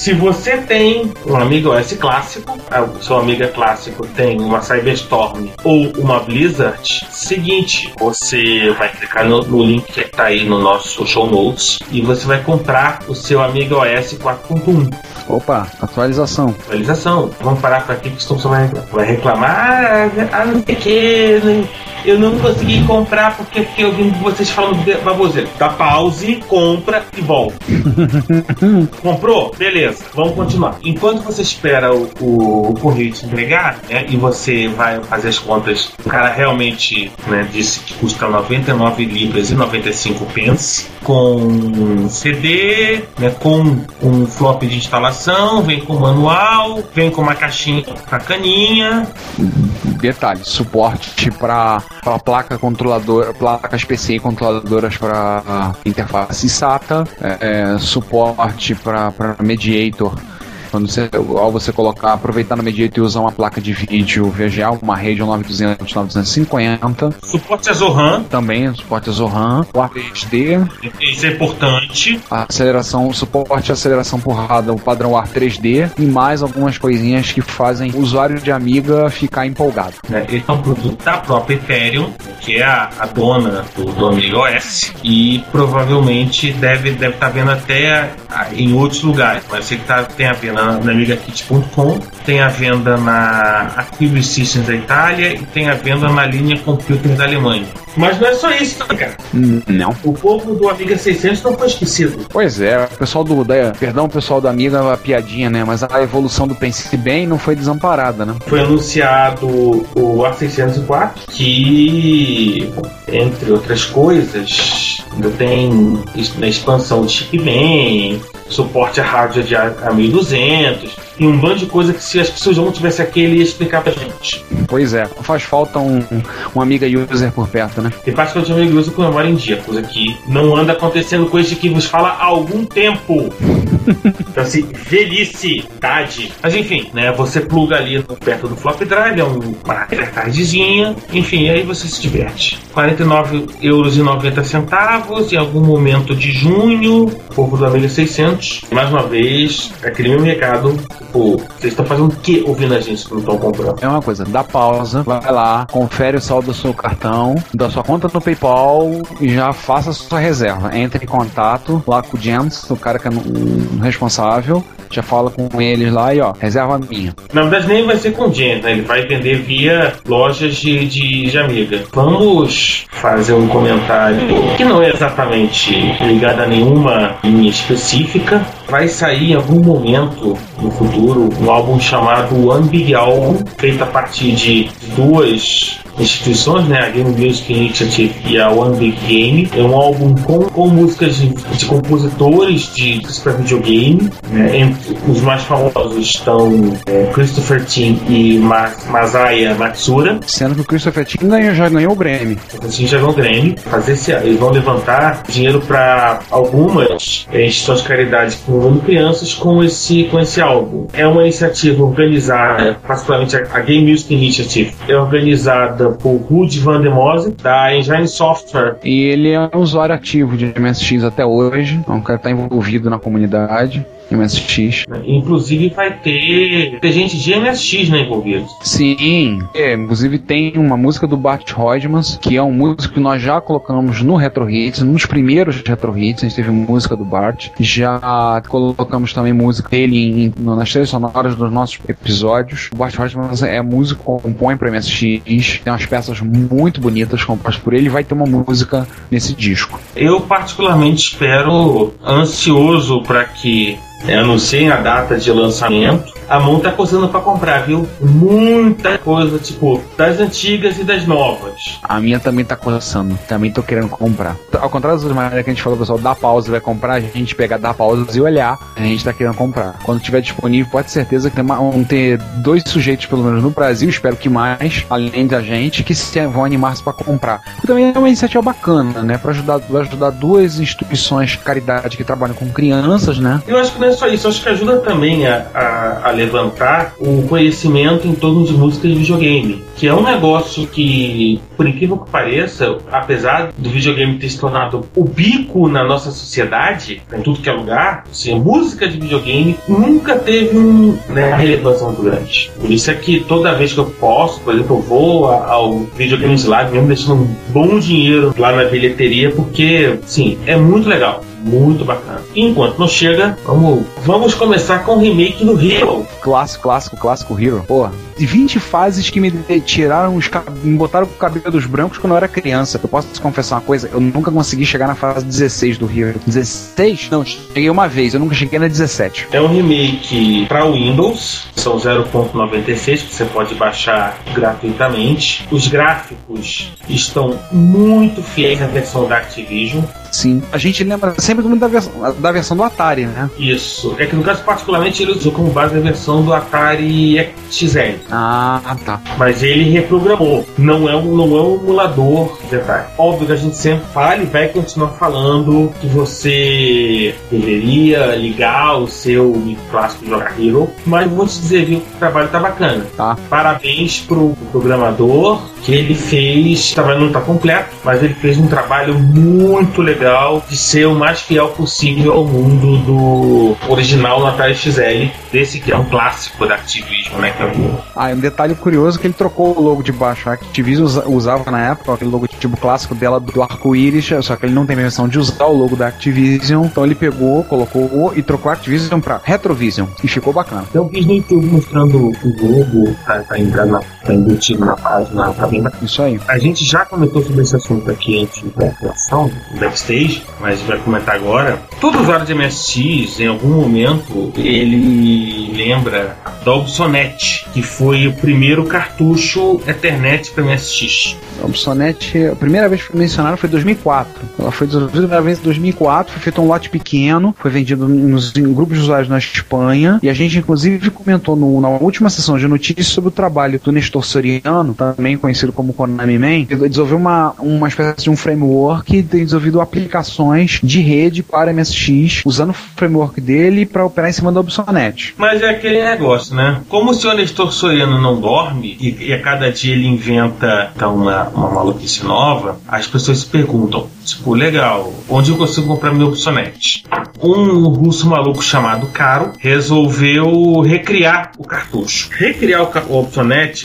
Se você tem um amigo OS clássico, ah, o seu amigo é clássico tem uma Cyberstorm ou uma Blizzard, seguinte, você vai clicar no, no link que está aí no nosso show notes e você vai comprar o seu amigo OS 4.1 Opa, atualização. atualização. Vamos parar com aqui que você vai, vai reclamar. Ah, não sei o que, né? eu não consegui comprar porque, eu vi vocês falando de baboseira. Dá pause, compra e volta. <laughs> Comprou? Beleza, vamos continuar. Enquanto você espera o, o, o correio te entregar, né, e você vai fazer as contas, o cara realmente né, disse que custa 99 libras e 95 pence, com CD, né, com um flop de instalação, vem com manual, vem com uma caixinha bacaninha, Detalhe, suporte para placa controladora, placas PCI controladoras para interface SATA, é, é, suporte para mediator. Creator. Quando você, ao você colocar, aproveitar no mediator e usar uma placa de vídeo VGA, uma Radeon 9200 950, suporte a Zohan, também suporte a Zohan, o AR3D, isso é importante. a aceleração, suporte à aceleração porrada, o padrão AR 3D e mais algumas coisinhas que fazem o usuário de Amiga ficar empolgado. né? Ele é um produto da própria Ethereum, que é a, a dona do, do Amiga OS, e provavelmente deve estar deve tá vendo até ah, em outros lugares, mas sei que tá, tem a venda na, na AmigaKit.com, tem a venda na Active Systems da Itália e tem a venda na linha Computer da Alemanha. Mas não é só isso, né, cara. Não. O povo do Amiga 600 não foi esquecido. Pois é, o pessoal do. Da, perdão, o pessoal da Amiga, a piadinha, né? Mas a evolução do Pense Bem não foi desamparada, né? foi anunciado o A604, que, entre outras coisas, ainda tem na expansão de chip bem, suporte a hardware de A- A1200, e um bando de coisa que se as pessoas não tivesse aqui, ele ia explicar pra gente. Pois é, faz falta um, um amiga user por perto, né? E particularmente amigo usa com memória em dia, coisa que não anda acontecendo com este que vos fala há algum tempo. Então assim, velhice, idade. Mas enfim, né? Você pluga ali no- perto do flop drive, é um- uma tardezinha, enfim, aí você se diverte. R$ 49,90 euros e 90 centavos em algum momento de junho, povo da 1600. E mais uma vez, é aquele mesmo recado, tipo, vocês estão fazendo o que ouvindo a gente que não estão comprando? É uma coisa, dá pausa, vai lá, confere o saldo do seu cartão, da sua conta no PayPal e já faça a sua reserva. Entre em contato lá com o Jens, o cara que é o responsável, já fala com eles lá e ó, reserva minha. Na verdade, nem vai ser com gente, né? Ele vai vender via lojas de, de, de amiga. Vamos fazer um comentário que não é exatamente ligado a nenhuma linha específica. Vai sair em algum momento no futuro um álbum chamado One Big Album, feito a partir de duas instituições, né? A Game Music Initiative e a One Big Game. É um álbum com, com músicas de, de compositores de para videogame. Né? Entre os mais famosos estão é, Christopher Tim e Ma Masaya Matsura. Sendo que o Christopher Tim ganhou- já ganhou o Grammy. Assim já vão Grammy. Fazer esse, eles vão levantar dinheiro para algumas é, instituições de caridade que envolvem crianças com esse, com esse álbum. É uma iniciativa organizada, particularmente a Game Music Initiative, é organizada por Rudy Van der Mose, da Engine Software. E ele é um usuário ativo de MSX até hoje. É um cara que tá envolvido na comunidade MSX. Inclusive vai ter, ter gente de MSX né, envolvida. Sim, é, inclusive tem uma música do Bart Hodgmans, que é um músico que nós já colocamos no Retro Hits, nos primeiros Retro Hits, a gente teve música do Bart. Já colocamos também música dele em- no- nas trilhas sonoras dos nossos episódios. O Bart Hodgmans é músico, compõe para MSX, tem umas peças muito bonitas compostas por ele, e vai ter uma música nesse disco. Eu particularmente espero, ansioso para que é, anunciem a data de lançamento. A mão tá coçando para comprar, viu? Muita coisa, tipo, das antigas e das novas. A minha também tá coçando, também tô querendo comprar. Ao contrário das outras maneiras que a gente falou, pessoal, dá pausa e vai comprar, a gente pegar, dar pausa e olhar, a gente tá querendo comprar. Quando tiver disponível, pode ter certeza que tem uma- vão ter dois sujeitos, pelo menos no Brasil, espero que mais, além da gente, que se, vão animar-se pra comprar. E também é uma iniciativa bacana, né? Pra ajudar, ajudar duas instituições de caridade que trabalham com crianças, né? Eu acho que não é só isso, acho que ajuda também a, a, a levantar o conhecimento em torno de música de videogame, que é um negócio que, por incrível que pareça, apesar do videogame ter se tornado o bico na nossa sociedade, em tudo que é lugar, assim, música de videogame nunca teve um, né, uma relevância muito grande. Por isso é que toda vez que eu posso, por exemplo, eu vou ao Videogames Live mesmo deixando um bom dinheiro lá na bilheteria, porque, sim, é muito legal. Muito bacana. Enquanto não chega, vamos, vamos começar com o remake do Hero. Clássico, clássico, clássico Hero. Pô, de 20 fases que me tiraram os me botaram com cabelos brancos quando eu era criança. Eu posso te confessar uma coisa, eu nunca consegui chegar na fase 16 do Hero. 16? Não, cheguei uma vez, eu nunca cheguei na 17. É um remake para Windows, são 0.96 que você pode baixar gratuitamente. Os gráficos estão muito fiéis à versão da Activision. Sim. A gente lembra sempre da, vers da versão do Atari, né? Isso. É que no caso, particularmente, ele usou como base a versão do Atari XL. Ah, tá. Mas ele reprogramou. Não é um, não é um emulador, detalhe. Óbvio que a gente sempre fala e vai continuar falando que você deveria ligar o seu clássico jogar Hero. Mas vou te dizer, viu, que o trabalho tá bacana. Tá. Parabéns pro programador que ele fez. O trabalho não tá completo, mas ele fez um trabalho muito legal de ser o mais fiel possível ao mundo do original no Atari XL, desse que é um clássico da Activision, né? Que é o Ah, e um detalhe curioso que ele trocou o logo de baixo. A Activision usa- usava na época aquele logotipo clássico dela do arco-íris, só que ele não tem menção de usar o logo da Activision. Então ele pegou, colocou e trocou a Activision pra Retrovision. E ficou bacana. Tem um vídeo no YouTube mostrando o jogo, tá, tá, entrando na, tá embutido na página, tá bem bacana. Isso aí. A gente já comentou sobre esse assunto aqui antes da gravação, do backstage, mas vai comentar agora. Todo usuário de MSX, em algum momento, ele lembra da Obsonet, que foi o primeiro cartucho Ethernet para MSX. A Opsonet, a primeira vez que foi mencionada foi em 2004. Ela foi desenvolvida a primeira vez em 2004, foi feito um lote pequeno, foi vendido nos, em grupos de usuários na Espanha, e a gente inclusive comentou no- na última sessão de notícias sobre o trabalho do Nestor Soriano, também conhecido como Konami Man, ele desenvolveu uma, uma espécie de um framework e tem desenvolvido aplicações de rede para MSX, usando o framework dele para operar em cima da Opsonet. Mas é aquele negócio, né? Como o senhor Nestor Soriano não dorme e, e a cada dia ele inventa então, uma, uma maluquice nova, as pessoas se perguntam, tipo, legal, onde eu consigo comprar meu Opsonet? Um russo maluco chamado Caro resolveu recriar o cartucho. Recriar o, o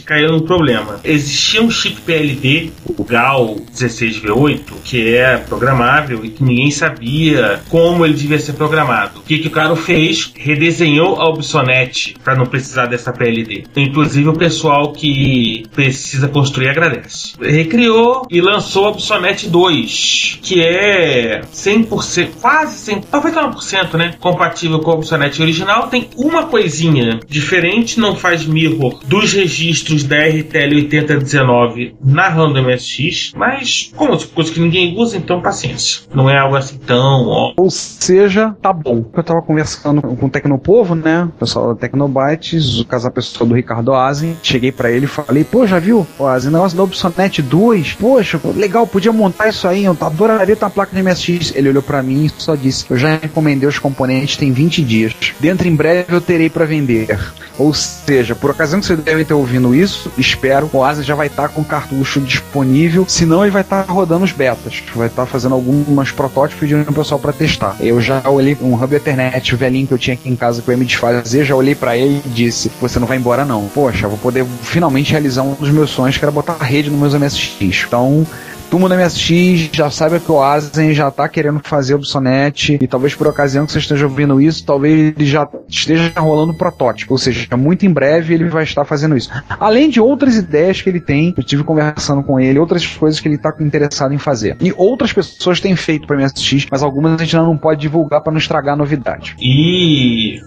caiu num problema. Existia um chip PLD, o GAL 16V8, que é programável e que ninguém sabia como ele devia ser programado. O que, que o cara fez? Redesenhou a Opsonet para não precisar dessa PLD. Inclusive o pessoal que precisa construir agradece. Recriou e lançou a Opsonet 2, que é 100%, quase 100%, talvez 100%, né? Compatível com a Opsonet original. Tem uma coisinha diferente, não faz mirror dos registros da RTL 8019 na RAM do MSX, mas como é coisa que ninguém usa, então paciência. Não é algo assim tão ó. Ou seja, tá bom. Eu tava conversando com o Tecnopovo, né? O pessoal da Tecnobytes, o casal pessoal do Ricardo Azen. Cheguei pra ele e falei, pô, já viu? O Azen, negócio da Opsonet 2. Poxa, legal, podia montar isso aí. Eu adoraria ter uma placa de MSX. Ele olhou pra mim e só disse, eu já encomendei os componentes, tem 20 dias. Dentro em breve eu terei pra vender. Ou seja, por ocasião que vocês devem ter ouvindo isso, espero, o Azen já vai estar com o cartucho disponível. Senão ele vai estar rodando os betas. Vai estar fazendo alguns protótipos pedindo pro pessoal pra testar. Eu já olhei um hub Ethernet velhinho que eu tinha aqui em casa que eu ia me desfazer, já olhei pra ele e disse: Você não vai embora, não. Poxa, vou poder finalmente realizar um dos meus sonhos, que era botar rede nos meus MSX. Então. Turma da MSX já sabe que o Azen já tá querendo fazer o Obsonet e talvez por ocasião que você esteja ouvindo isso, talvez ele já esteja rolando protótipo, ou seja, muito em breve ele vai estar fazendo isso. Além de outras ideias que ele tem, eu estive conversando com ele, outras coisas que ele está interessado em fazer. E outras pessoas têm feito para MSX, mas algumas a gente ainda não pode divulgar para não estragar a novidade. E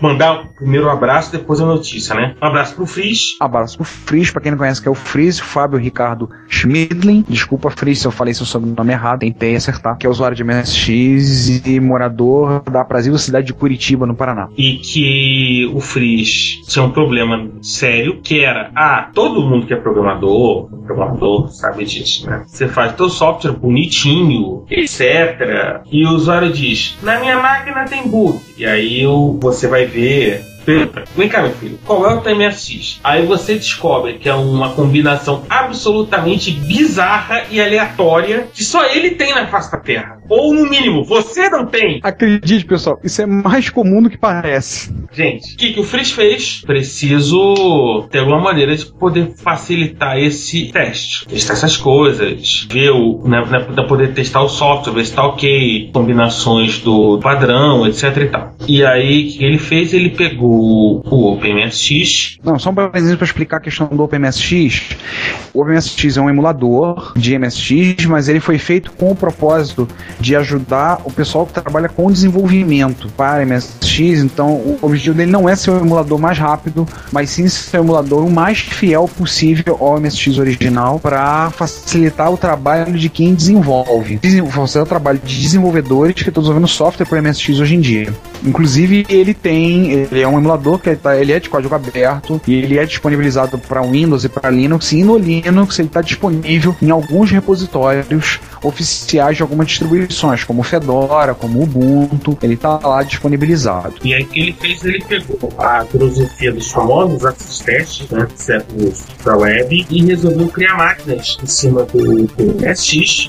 mandar o primeiro abraço, depois a notícia, né? Um abraço pro Frizz. Abraço pro Frizz, pra quem não conhece que é o Frizz, Fábio Ricardo Schmidlin. Desculpa, Frizz, se eu falei seu sobrenome errado, tentei acertar. Que é usuário de MSX e morador da aprazível cidade de Curitiba, no Paraná. E que o Frizz tinha um problema sério, que era, ah, todo mundo que é programador, programador sabe disso, né? Você faz teu software bonitinho, etc. E o usuário diz, na minha máquina tem bug. E aí você vai ver Vem cá, meu filho. Qual é o teu MSX? Aí você descobre que é uma combinação absolutamente bizarra e aleatória que só ele tem na face da Terra. Ou, no mínimo, você não tem. Acredite, pessoal, isso é mais comum do que parece. Gente, o que, que o Frizz fez? Preciso ter alguma maneira de poder facilitar esse teste. Testar essas coisas, ver o. Né, né, poder testar o software, ver se tá ok, combinações do padrão, etc e tal. E aí, o que ele fez? Ele pegou o OpenMSX. Não, só um parênteses para explicar a questão do OpenMSX. O OpenMSX é um emulador de MSX, mas ele foi feito com o propósito de ajudar o pessoal que trabalha com desenvolvimento para MSX. Então, o objetivo dele não é ser o emulador mais rápido, mas sim ser o emulador o mais fiel possível ao MSX original para facilitar o trabalho de quem desenvolve. Desen- Facilitar o trabalho de desenvolvedores que estão desenvolvendo software para MSX hoje em dia. Inclusive, ele tem, ele é um emulador que tá- ele é de código aberto e ele é disponibilizado para Windows e para Linux. E no Linux ele está disponível em alguns repositórios oficiais de algumas distribuições, como Fedora, como Ubuntu. Ele está lá disponibilizado. E aí que ele fez? Ele pegou a filosofia dos famosos access testes, né? Séculos da web, e resolveu criar máquinas em cima do, do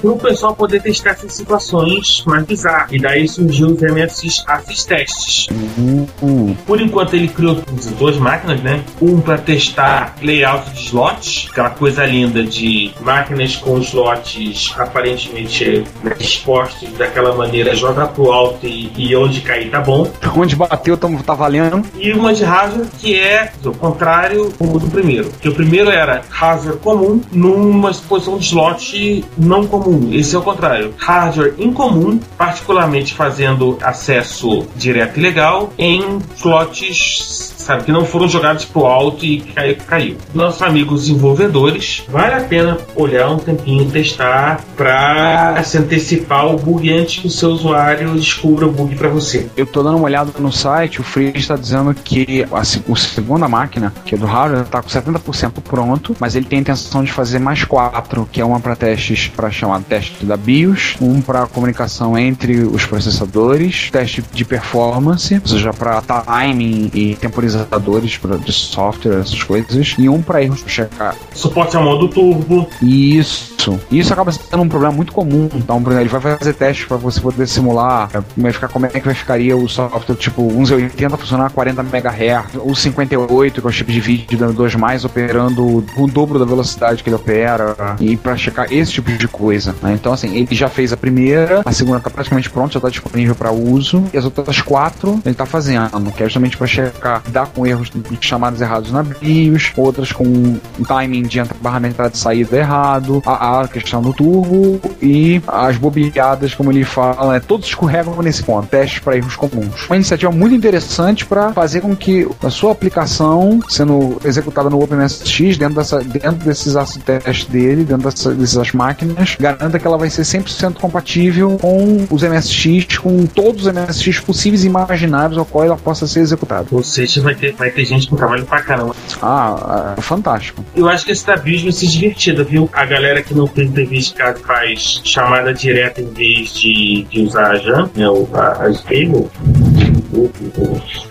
para o pessoal poder testar essas situações mais bizarras. E daí surgiu os MSX Access Tests. Hum, Por enquanto ele criou duas máquinas, né? Um para testar layout de slots, aquela coisa linda de máquinas com slots aparentemente né, expostos daquela maneira, joga pro alto e, e onde cair tá bom. onde bateu tá, tá valendo. E uma de hardware que é o contrário do primeiro. Que o primeiro era hardware comum numa posição de slot não comum. Esse é o contrário. Hardware incomum, particularmente fazendo acesso direto e legal em slots sabe? Que não foram jogados pro alto e caiu. caiu. Nossos amigos desenvolvedores, vale a pena olhar um tempinho, testar pra se antecipar o bug antes que o seu usuário descubra o bug pra você. Eu tô dando uma olhada no site, o Free está dizendo que a, se- a segunda máquina, que é do hardware, tá com 70% pronto, mas ele tem a intenção de fazer mais quatro, que é uma para testes para chamar teste da BIOS, um para comunicação entre os processadores, teste de performance, ou seja, para timing e temporizadores pra, de software, essas coisas, e um para erros pra checar Suporte ao modo turbo. isso. Isso acaba sendo um problema muito comum. Então, por exemplo, ele vai fazer testes para você poder simular é, vai ficar, como é que vai ficaria o software tipo 1180 funcionar a 40 MHz, ou 58, que é o chip de vídeo da 2 mais operando com o dobro da velocidade que ele opera, e para checar esse tipo de coisa. né? Então, assim, ele já fez a primeira, a segunda tá praticamente pronta, já tá disponível para uso, e as outras quatro ele tá fazendo, que é justamente para checar, dar com erros de chamadas errados na BIOS, outras com um timing de barra de entrada e saída errado, a, a questão do turbo e as bobeadas, como ele fala, é, todos escorregam nesse ponto, testes para erros comuns. Uma iniciativa muito interessante para fazer com que a sua aplicação, sendo executada no OpenMSX, dentro, dessa, dentro desses acid testes dele, dentro dessa, dessas máquinas, garanta que ela vai ser 100% compatível com os MSX, com todos os MSX possíveis e imaginários ao qual ela possa ser executada. Ou seja, vai ter, vai ter gente com trabalho pra caramba. Ah, ah, fantástico. Eu acho que esse vai ser divertido, viu? A galera que não tem TV de casa faz chamada direta em vez de, de usar a JAM, né? A, a Stable.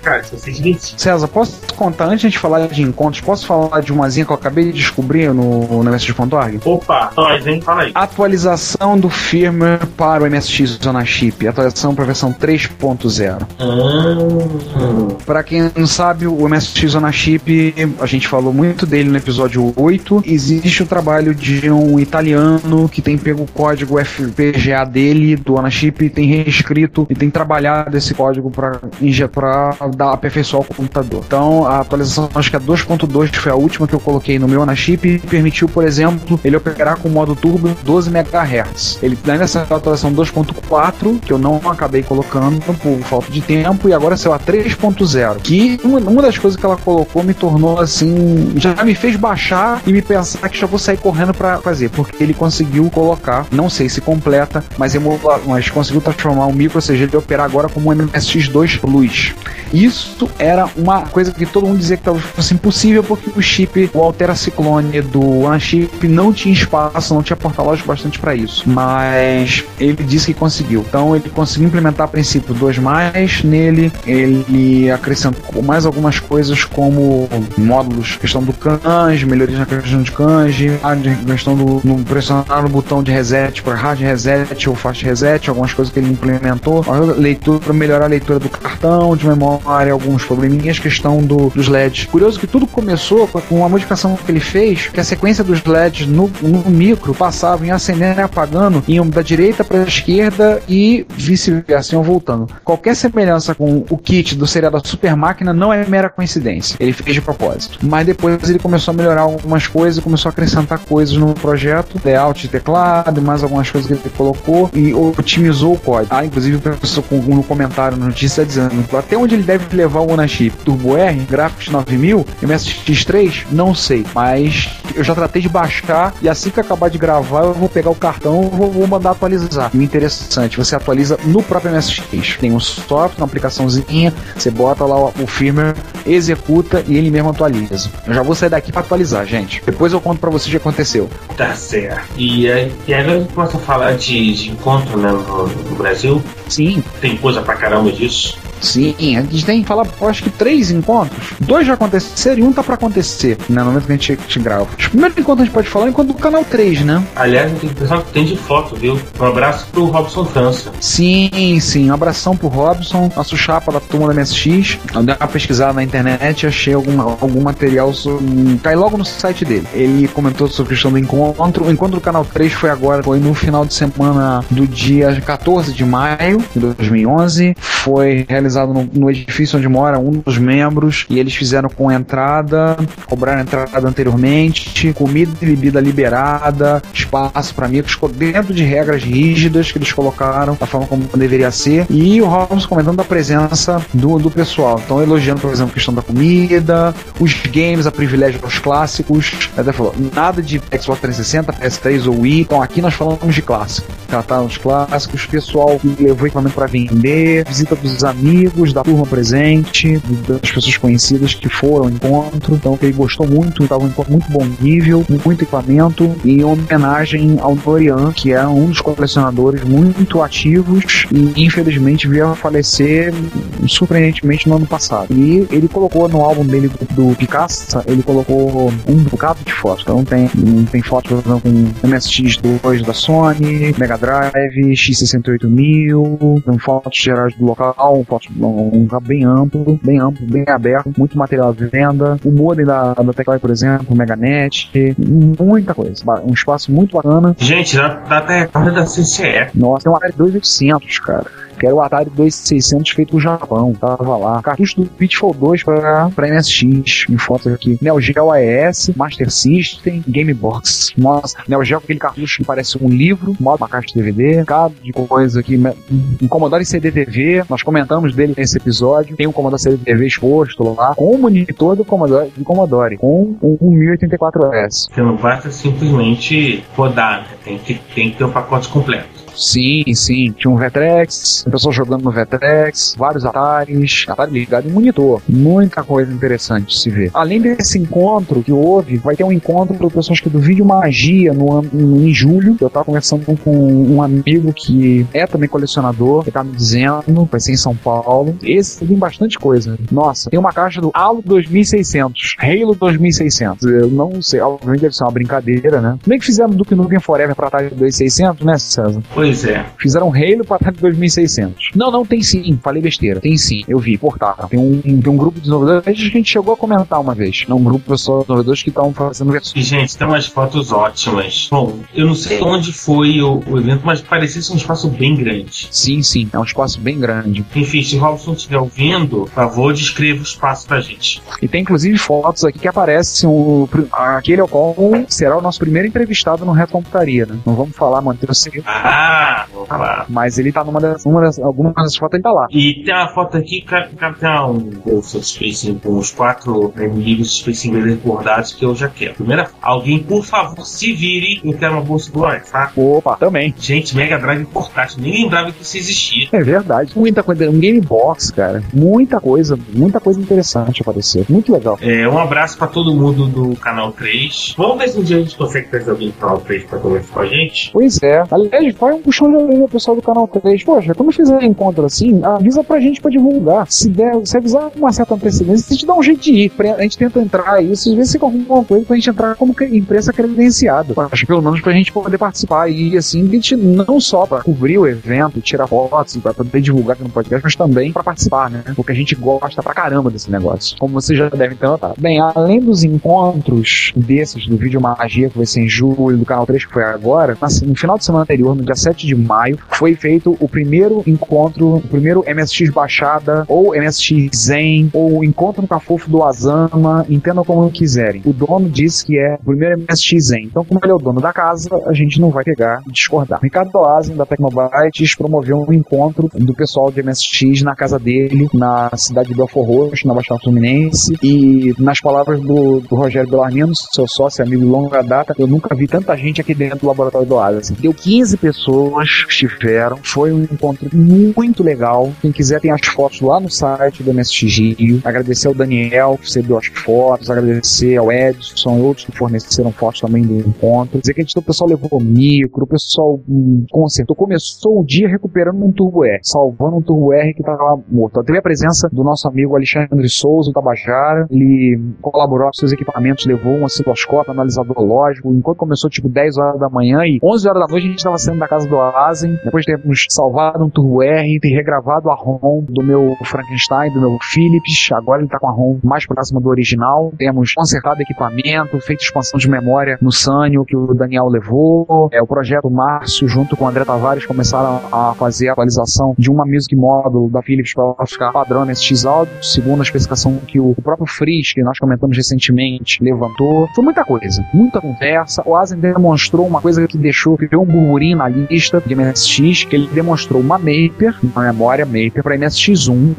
Cara, isso vai ser divertido. César, posso contar, antes de a gente falar de encontros, posso falar de umazinha que eu acabei de descobrir no, no MSX.org? Opa, nós, hein? Fala aí. Atualização do firmware para o MSX Zona Chip, atualização para a versão 3.0. Ah, Para quem não sabe, o MSX Zona Chip, a gente falou muito dele no episódio 8. Existe o trabalho de um italiano que tem pego o código FPGA dele, do Zona Chip, e tem reescrito e tem trabalhado esse código para dar aperfeiçoar o computador. Então, a atualização, acho que a 2.2 foi a última que eu coloquei no meu Zona Chip e permitiu, por exemplo, ele operar com o modo turbo 12 MHz. Ele dá nessa atualização 2.4, que eu não acabei colocando por falta de tempo, e agora saiu a 3.0. Que uma, uma das coisas que ela colocou me tornou assim. Já me fez baixar e me pensar que já vou sair correndo pra fazer, porque ele conseguiu colocar, não sei se completa, mas, emula, mas conseguiu transformar o micro CG de operar agora como um MSX2 Plus. Isso era uma coisa que todo mundo dizia que talvez fosse impossível, porque o chip, o Altera Ciclone do Anchip não tinha espaço, não tinha porta-lógico bastante para isso. Mas ele disse que conseguiu. Então ele conseguiu implementar a princípio 2 mais nele, ele acrescentou mais algumas coisas como módulos, questão do kanji, melhorias na questão de kanji, questão do no pressionar no botão de reset para hard reset ou fast reset, algumas coisas que ele implementou, leitura para melhorar a leitura do cartão de memória, alguns probleminhas, questão do, dos LEDs. Curioso que tudo começou com uma modificação que ele fez, que a sequência dos LEDs no, no micro passavam em acendendo e apagando, iam da direita para a esquerda e vice-versa, iam voltando. Qualquer semelhança com o kit do seriado Super Máquina não é mera coincidência. Ele fez de propósito. Mas depois ele começou a melhorar algumas coisas, começou a acrescentar coisas no projeto, layout de teclado, mais algumas coisas que ele colocou e otimizou o código. Ah, inclusive o professor com- no comentário notícia dizendo até onde ele deve levar o OneChip. Turbo R, Graphics 9000, MSX3, não sei, mas eu já tratei de baixar e assim que acabar de gravar eu vou pegar o cartão e vou, vou mandar atualizar. E o interessante, você atualiza no próprio MSX. Tem um software, uma aplicaçãozinha, você bota lá o, o firmware, executa e ele mesmo atualiza. Eu já vou sair daqui para atualizar, gente. Depois eu conto para vocês o que aconteceu. tá certo. E, aí- e agora a gente começa a falar de, de encontro né, no, no Brasil. Sim, Tem coisa pra caramba disso. Sim, a gente tem que falar, eu acho que três encontros. Dois já aconteceram e um tá pra acontecer, né, no momento que a gente, te grava. Os primeiros encontros a gente pode falar é o encontro do canal 3, né? Aliás, tem pensar que tem de foto, viu? Um abraço pro Robson França. Sim, sim. Um abração pro Robson, nosso chapa da turma da MSX. Eu dei uma pesquisada na internet e achei algum, algum material sobre. Cai logo no site dele. Ele comentou sobre a questão do encontro. O encontro do canal 3 foi agora, foi no final de semana do dia 14 de maio de 2011. Foi realizado realizado no, no edifício onde mora um dos membros e eles fizeram com entrada, cobraram entrada anteriormente, comida e bebida liberada, espaço para amigos, dentro de regras rígidas que eles colocaram, da forma como deveria ser. E o Holmes comentando da presença do, do pessoal. Então, elogiando, por exemplo, a questão da comida, os games, a privilégio aos clássicos. Até falou, nada de Xbox 360, PS3 ou Wii. Então, aqui nós falamos de clássico. Tratar os clássicos, pessoal que levou equipamento para vender, visita dos amigos, da turma presente, das pessoas conhecidas que foram ao encontro. Então, ele gostou muito, estava um encontro muito bom nível, muito equipamento e em homenagem ao Dorian, que é um dos colecionadores muito ativos e infelizmente veio a falecer surpreendentemente no ano passado. E ele colocou no álbum dele do, Picasso, ele colocou um bocado de fotos. Então tem, tem fotos com MSX2 da Sony, Mega Drive, X68000, tem fotos gerais do local, fotos um lugar bem amplo, bem amplo, bem aberto, muito material à venda, o modem da, da Teclai, por exemplo, Meganet, muita coisa. Um espaço muito bacana. Gente, dá, dá até recorde da CCE. Nossa, tem um Atari 2800, cara. Que era o Atari 2600 feito no Japão. Tava lá. Cartucho do Pitfall 2 pra, pra MSX. Em fotos aqui. Neo Geo AES, Master System, Game Box. Nossa, Neo Geo aquele cartucho que parece um livro, uma caixa de DVD, cada de coisa aqui. Um Commodore CD-TV, nós comentamos dele nesse episódio. Tem um Commodore CD-TV exposto lá, com o monitor do Commodore, do Commodore com um 1084S. Você não basta simplesmente rodar, né? Tem que, tem que ter o pacote completo. Sim, sim. Tinha um Vetrex, o pessoal jogando no Vetrex, vários Ataris, Atari ligado em monitor. Muita coisa interessante se ver. Além desse encontro que houve, vai ter um encontro para pessoas que do Vídeo Magia no, no, em julho. Eu tava conversando com um amigo que é também colecionador, ele tá me dizendo, vai ser em São Paulo. Esse tem bastante coisa. Nossa, tem uma caixa do Halo 2600, Halo 2600. Eu não sei, obviamente deve ser uma brincadeira, né? Nem que fizeram Duke Nukem Forever pra Atari 2600, né, César? Pois é. Fizeram um Halo pra Atari 2600. Não, não, tem sim. Falei besteira. Tem sim. Eu vi, portaram. Tem um, tem um grupo de desenvolvedores que a gente chegou a comentar uma vez. Não, um grupo de pessoas desenvolvedores que estão fazendo E, versões. gente, tem umas fotos ótimas. Bom, eu não sei onde foi o, o evento, mas parecia ser um espaço bem grande. Sim, sim. É um espaço bem grande. Enfim, se o Robson estiver ouvindo, por favor, descreva o espaço pra gente. E tem inclusive fotos aqui que aparecem o, aquele ao qual será o nosso primeiro entrevistado no Reto Computaria, né? Não vamos falar, manter o segredo. Ah, Ah. Vou falar. Mas ele tá numa das, uma das algumas das fotos ele tá lá. E tem uma foto aqui, cara, o tem um bolsa de Space com os quatro inimigos Space Invaders bordados que eu já quero. Primeira, alguém, por favor, se vire, eu quero uma bolsa do Alex, tá? Opa, também. Gente, Mega Drive portátil, nem lembrava que isso existia. É verdade. Muita coisa. Um game box, cara. Muita coisa. Muita coisa interessante apareceu. Muito legal. É, um abraço pra todo mundo do canal 3. Vamos ver se um dia a gente consegue trazer alguém do canal 3 pra conversar com a gente. Pois é. Aliás, foi um puxão de orelha pessoal do canal 3. Poxa, quando fizer encontro assim, avisa pra gente pra divulgar. Se der, se avisar com uma certa antecedência, a gente dá um jeito de ir. A gente tenta entrar isso, às vezes você arruma alguma coisa pra gente entrar como imprensa credenciada. Acho pelo menos pra gente poder participar e assim, a gente não só pra cobrir o evento, tirar fotos, pra poder divulgar aqui no podcast, mas também pra participar, né? Porque a gente gosta pra caramba desse negócio. Como vocês já devem ter notado. Bem, além dos encontros desses, do vídeo Magia, que vai ser em julho, do canal 3, que foi agora, assim, no final de semana anterior, no dia 7 de maio, foi feito o primeiro encontro, o primeiro MSX Baixada, ou MSX Zen, ou Encontro Cafofo do Azama, entendam como quiserem. O dono disse que é o primeiro MSX Zen. Então, como ele é o dono da casa, a gente não vai pegar e discordar. Ricardo Doazen, da Tecnobytes, promoveu um encontro do pessoal de MSX na casa dele, na cidade de Belfort Roxo, na Baixada Fluminense, e nas palavras do, do Rogério Belarmino, seu sócio amigo de longa data, eu nunca vi tanta gente aqui dentro do laboratório do Oasis. Deu 15 pessoas que estiveram, foi um encontro muito legal. Quem quiser tem as fotos lá no site do MSX. Agradecer ao Daniel, que cedeu as fotos, agradecer ao Edson e outros que forneceram fotos também do encontro. Dizer que a gente, o pessoal levou micro, o pessoal hum, consertou, começou o dia recuperando um Turbo R, salvando um Turbo R que estava morto. Teve a presença do nosso amigo Alexandre Souza, do Tabajara, ele colaborou com seus equipamentos, levou um osciloscópio, analisador lógico, enquanto começou tipo 10 horas da manhã e 11 horas da noite a gente estava saindo da casa do Oasis Depois de termos salvado um Turbo R, ter regravado a ROM do meu Frankenstein, do meu Philips, agora ele tá com a ROM mais próxima do original, temos consertado equipamento, feito expansão de memória no Sanyo que o Daniel levou, é, o projeto Márcio junto com o André Tavares começaram a fazer a atualização de uma music módulo da Philips para ficar padrão MSX áudio, segundo a especificação que o próprio Frizz, que nós comentamos recentemente, levantou. Foi muita coisa, muita conversa. O Asen demonstrou uma coisa que deixou, criou um burburinho na lista de MSX, que ele demonstrou uma Maper, uma memória Maper para MSX1,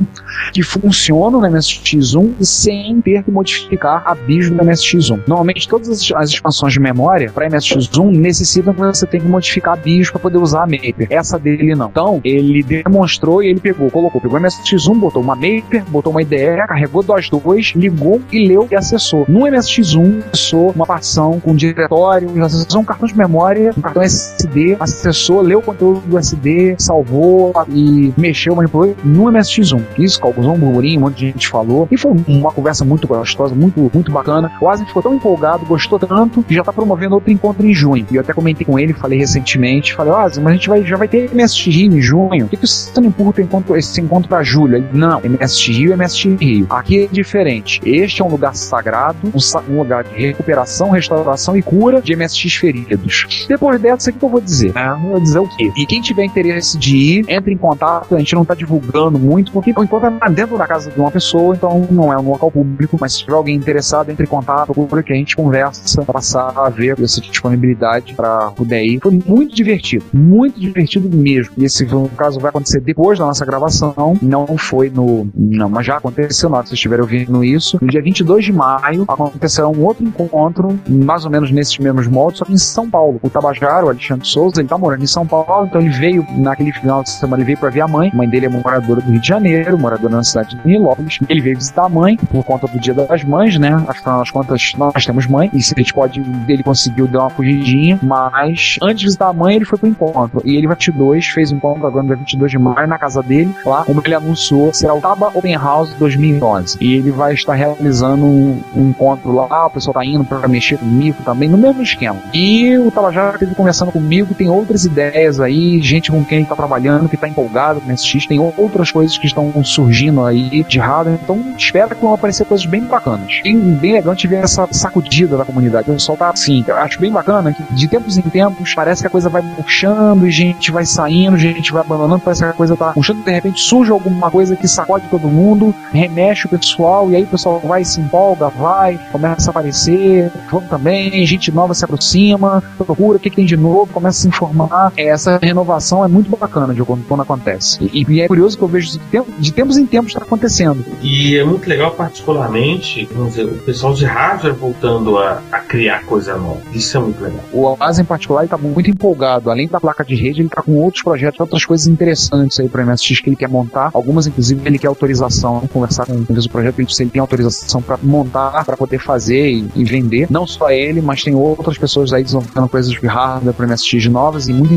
que funciona no MSX1 sem ter que modificar a BIOS do MSX1. Normalmente todas as, expansões de memória para MSX1 necessitam que você tenha que modificar a BIOS para poder usar a Maper. Essa dele não. Então, ele demonstrou e ele pegou, colocou, pegou o MSX1, botou uma Maper, botou uma IDE, carregou DOS 2, ligou e leu e acessou. No MSX1, acessou uma partição com diretório, acessou um cartão de memória, um cartão SD, acessou, leu o conteúdo do SD, salvou e mexeu, manipulou no MSX1. Isso causou um burburinho, um monte de gente falou. E foi uma conversa muito gostosa, muito, muito bacana. O Asen ficou tão empolgado, gostou tanto, que já tá promovendo outro encontro em junho. E eu até comentei com ele, falei recentemente, falei, Asen, mas a gente vai, já vai ter MSX Rio em junho. Por que, que você não empurra encontro, esse encontro pra julho? Ele, não, MSX Rio é MSX Rio. Aqui é diferente. Este é um lugar sagrado, um, um lugar de recuperação, restauração e cura de MSX feridos. Depois dessa, o que eu vou dizer? Né? Eu vou dizer o quê? E quem tiver interesse de ir, entre em contato. A gente não tá divulgando muito, porque o encontro é dentro da casa de uma pessoa, então não é um local público. Mas se tiver alguém interessado, entre em contato, procura que a gente conversa, passar a ver essa disponibilidade para poder ir. Foi muito divertido, muito divertido mesmo. E esse no caso vai acontecer depois da nossa gravação, não foi no. Não, mas já aconteceu na que vocês estiverem ouvindo isso. No dia 22 de maio acontecerá um outro encontro, mais ou menos nesses mesmos moldes, só que em São Paulo. O Tabajara, o Alexandre Souza, ele tá morando em São Paulo, então ele veio naquele final de semana, ele veio para ver a mãe. A mãe dele é moradora do Rio de Janeiro, moradora na cidade de Nilópolis. Ele veio visitar a mãe por conta do Dia das Mães, né? Afinal das contas, nós temos mãe, e se a gente pode, ele conseguiu dar uma fugidinha, mas antes de visitar a mãe, ele foi pro encontro. E ele 22 fez um encontro agora no dia 22 de maio na casa dele, lá, como ele anunciou, será o Taba Open House 2011. E ele vai estar realizando um, um encontro lá, o pessoal tá indo para mexer comigo também, no mesmo esquema. E o Tabajara teve conversando comigo, tem outras ideias aí, gente com quem ele tá trabalhando, que tá empolgado com esse X, tem outras coisas que estão surgindo aí de hardware, então espera que vão aparecer coisas bem bacanas. Bem, bem legal ver essa sacudida da comunidade. O pessoal tá assim, acho bem bacana que de tempos em tempos parece que a coisa vai murchando e gente vai saindo, gente vai abandonando, parece que a coisa tá murchando, de repente surge alguma coisa que sacode todo mundo, remexe o pessoal, e aí o pessoal vai, se empolga, vai, começa a aparecer, vamos também, gente nova se aproxima, procura o que, que tem de novo, começa a se informar. Essa renovação é muito bacana de quando, quando acontece. E, e é curioso que eu vejo isso de, tempo, de tempos em tempos está acontecendo. E é muito legal, particularmente, vamos dizer, o pessoal de hardware voltando a, a criar coisa nova. Isso é muito legal. O Asa em particular está muito empolgado. Além da placa de rede, ele está com outros projetos, outras coisas interessantes aí para o MSX que ele quer montar. Algumas, inclusive, ele quer autorização, conversar com o projeto, se ele tem autorização para montar, para poder fazer e, e, vender. Não só ele, mas tem outras pessoas aí desenvolvendo coisas de hardware para MSX novas e muito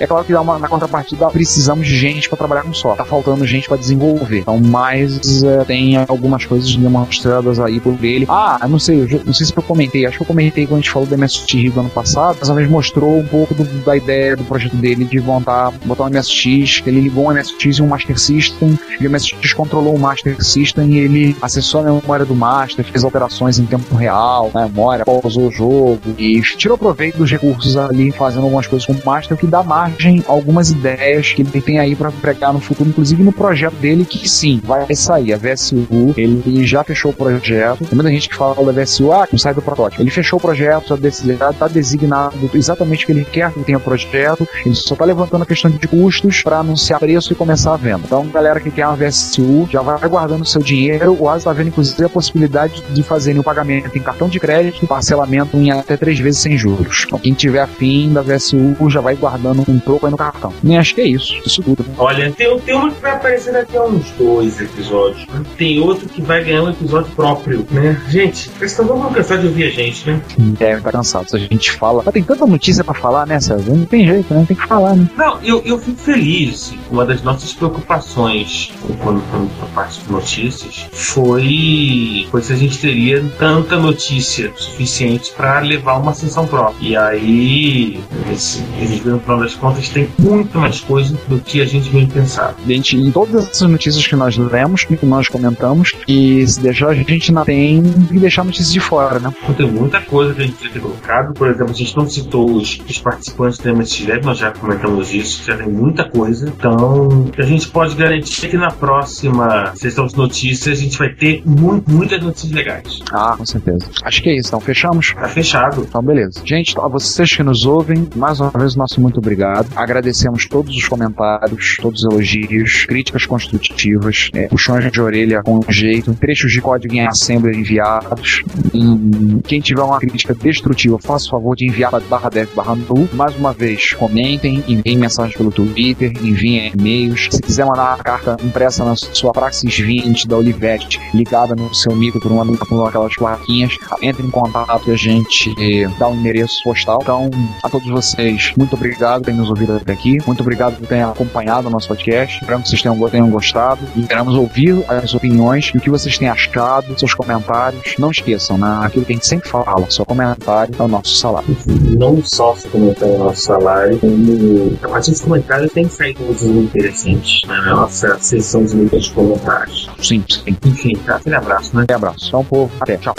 É claro que uma, na contrapartida precisamos de gente para trabalhar com software. Tá faltando gente para desenvolver. Então, mas é, tem algumas coisas demonstradas aí por ele. Ah, não sei, eu, não sei se eu comentei, acho que eu comentei quando a gente falou do MSX do ano passado, mas vez mostrou um pouco do, da ideia do projeto dele de montar, botar um MSX, ele ligou um MSX e um Master System, e o MSX controlou o Master System e ele acessou a memória do Master, fez alterações em tempo real, na memória, pausou o jogo e tirou proveito dos recursos ali, fazendo algumas coisas com o Master, que dá margem algumas ideias que ele tem aí para empregar no futuro, inclusive no projeto dele, que sim, vai sair. A VSU, ele já fechou o projeto. Tem muita gente que fala da VSU, ah, não sai do protótipo. Ele fechou o projeto, está designado exatamente o que ele quer que tenha o projeto, ele só está levantando a questão de custos para anunciar preço e começar a venda. Então, galera que quer uma VSU, já vai guardando seu dinheiro. O Asa está vendo, inclusive, a possibilidade de fazerem o pagamento em cartão de crédito, parcelamento em até três vezes sem juros. Então, quem tiver afim da VSU já vai guardando um troco aí no cartão. Nem acho que é isso. Isso tudo. Olha, tem, tem uma que vai aparecer daqui a uns dois episódios. Né? Tem outro que vai ganhar um episódio próprio, né? Gente, vocês estão vão cansar de ouvir a gente, né? Deve estar cansado. Se a gente fala. Mas tem tanta notícia pra falar, né, César? Não tem jeito, né? Tem que falar, né? Não, eu, eu fico feliz. Uma das nossas preocupações quando quando a parte de notícias foi, foi se a gente teria tanta notícia suficiente para levar uma sessão própria. E aí, esse, a gente viu no final das das contas, tem muito mais coisa do que a gente vem pensar. Gente, em todas essas notícias que nós lemos, que nós comentamos, e se deixar, a gente ainda tem que deixar notícias de fora, né? Então, tem muita coisa que a gente precisa ter colocado. Por exemplo, a gente não citou os, os participantes do MSX Lab, nós já comentamos isso, já tem muita coisa. Então, a gente pode garantir que na próxima sessão de notícias a gente vai ter mu muitas notícias legais. Ah, com certeza. Acho que é isso, então. Fechamos? Tá fechado. Então, beleza. Gente, a vocês que nos ouvem, mais uma vez, nosso muito obrigado. Agradecemos todos os comentários, todos os elogios, críticas construtivas, é, puxões de orelha com jeito, trechos de código em Assembly enviados. Hum, quem tiver uma crítica destrutiva, faça o favor de enviar para barra dev barra nu. Mais uma vez, comentem, enviem mensagens pelo Twitter, enviem e-mails. Se quiser mandar uma carta impressa na sua Praxis 20 da Olivetti, ligada no seu micro por uma por aquelas plaquinhas, entre em contato e a gente eh, dá um endereço postal. Então, a todos vocês, muito obrigado terem nos ouvido até aqui. Muito obrigado por terem acompanhado o nosso podcast. Esperamos que vocês tenham, tenham gostado. E queremos ouvir as opiniões e o que vocês têm achado, seus comentários. Não esqueçam, né? aquilo que a gente sempre fala, seu comentário é o nosso salário. Não só se comentar o nosso salário, como a partir dos comentários tem saído coisas muito interessantes na nossa sessão de leitura de comentários. Sim, sim. Enfim, tá? Aquele abraço, né? Um abraço. Então, povo, até. Tchau.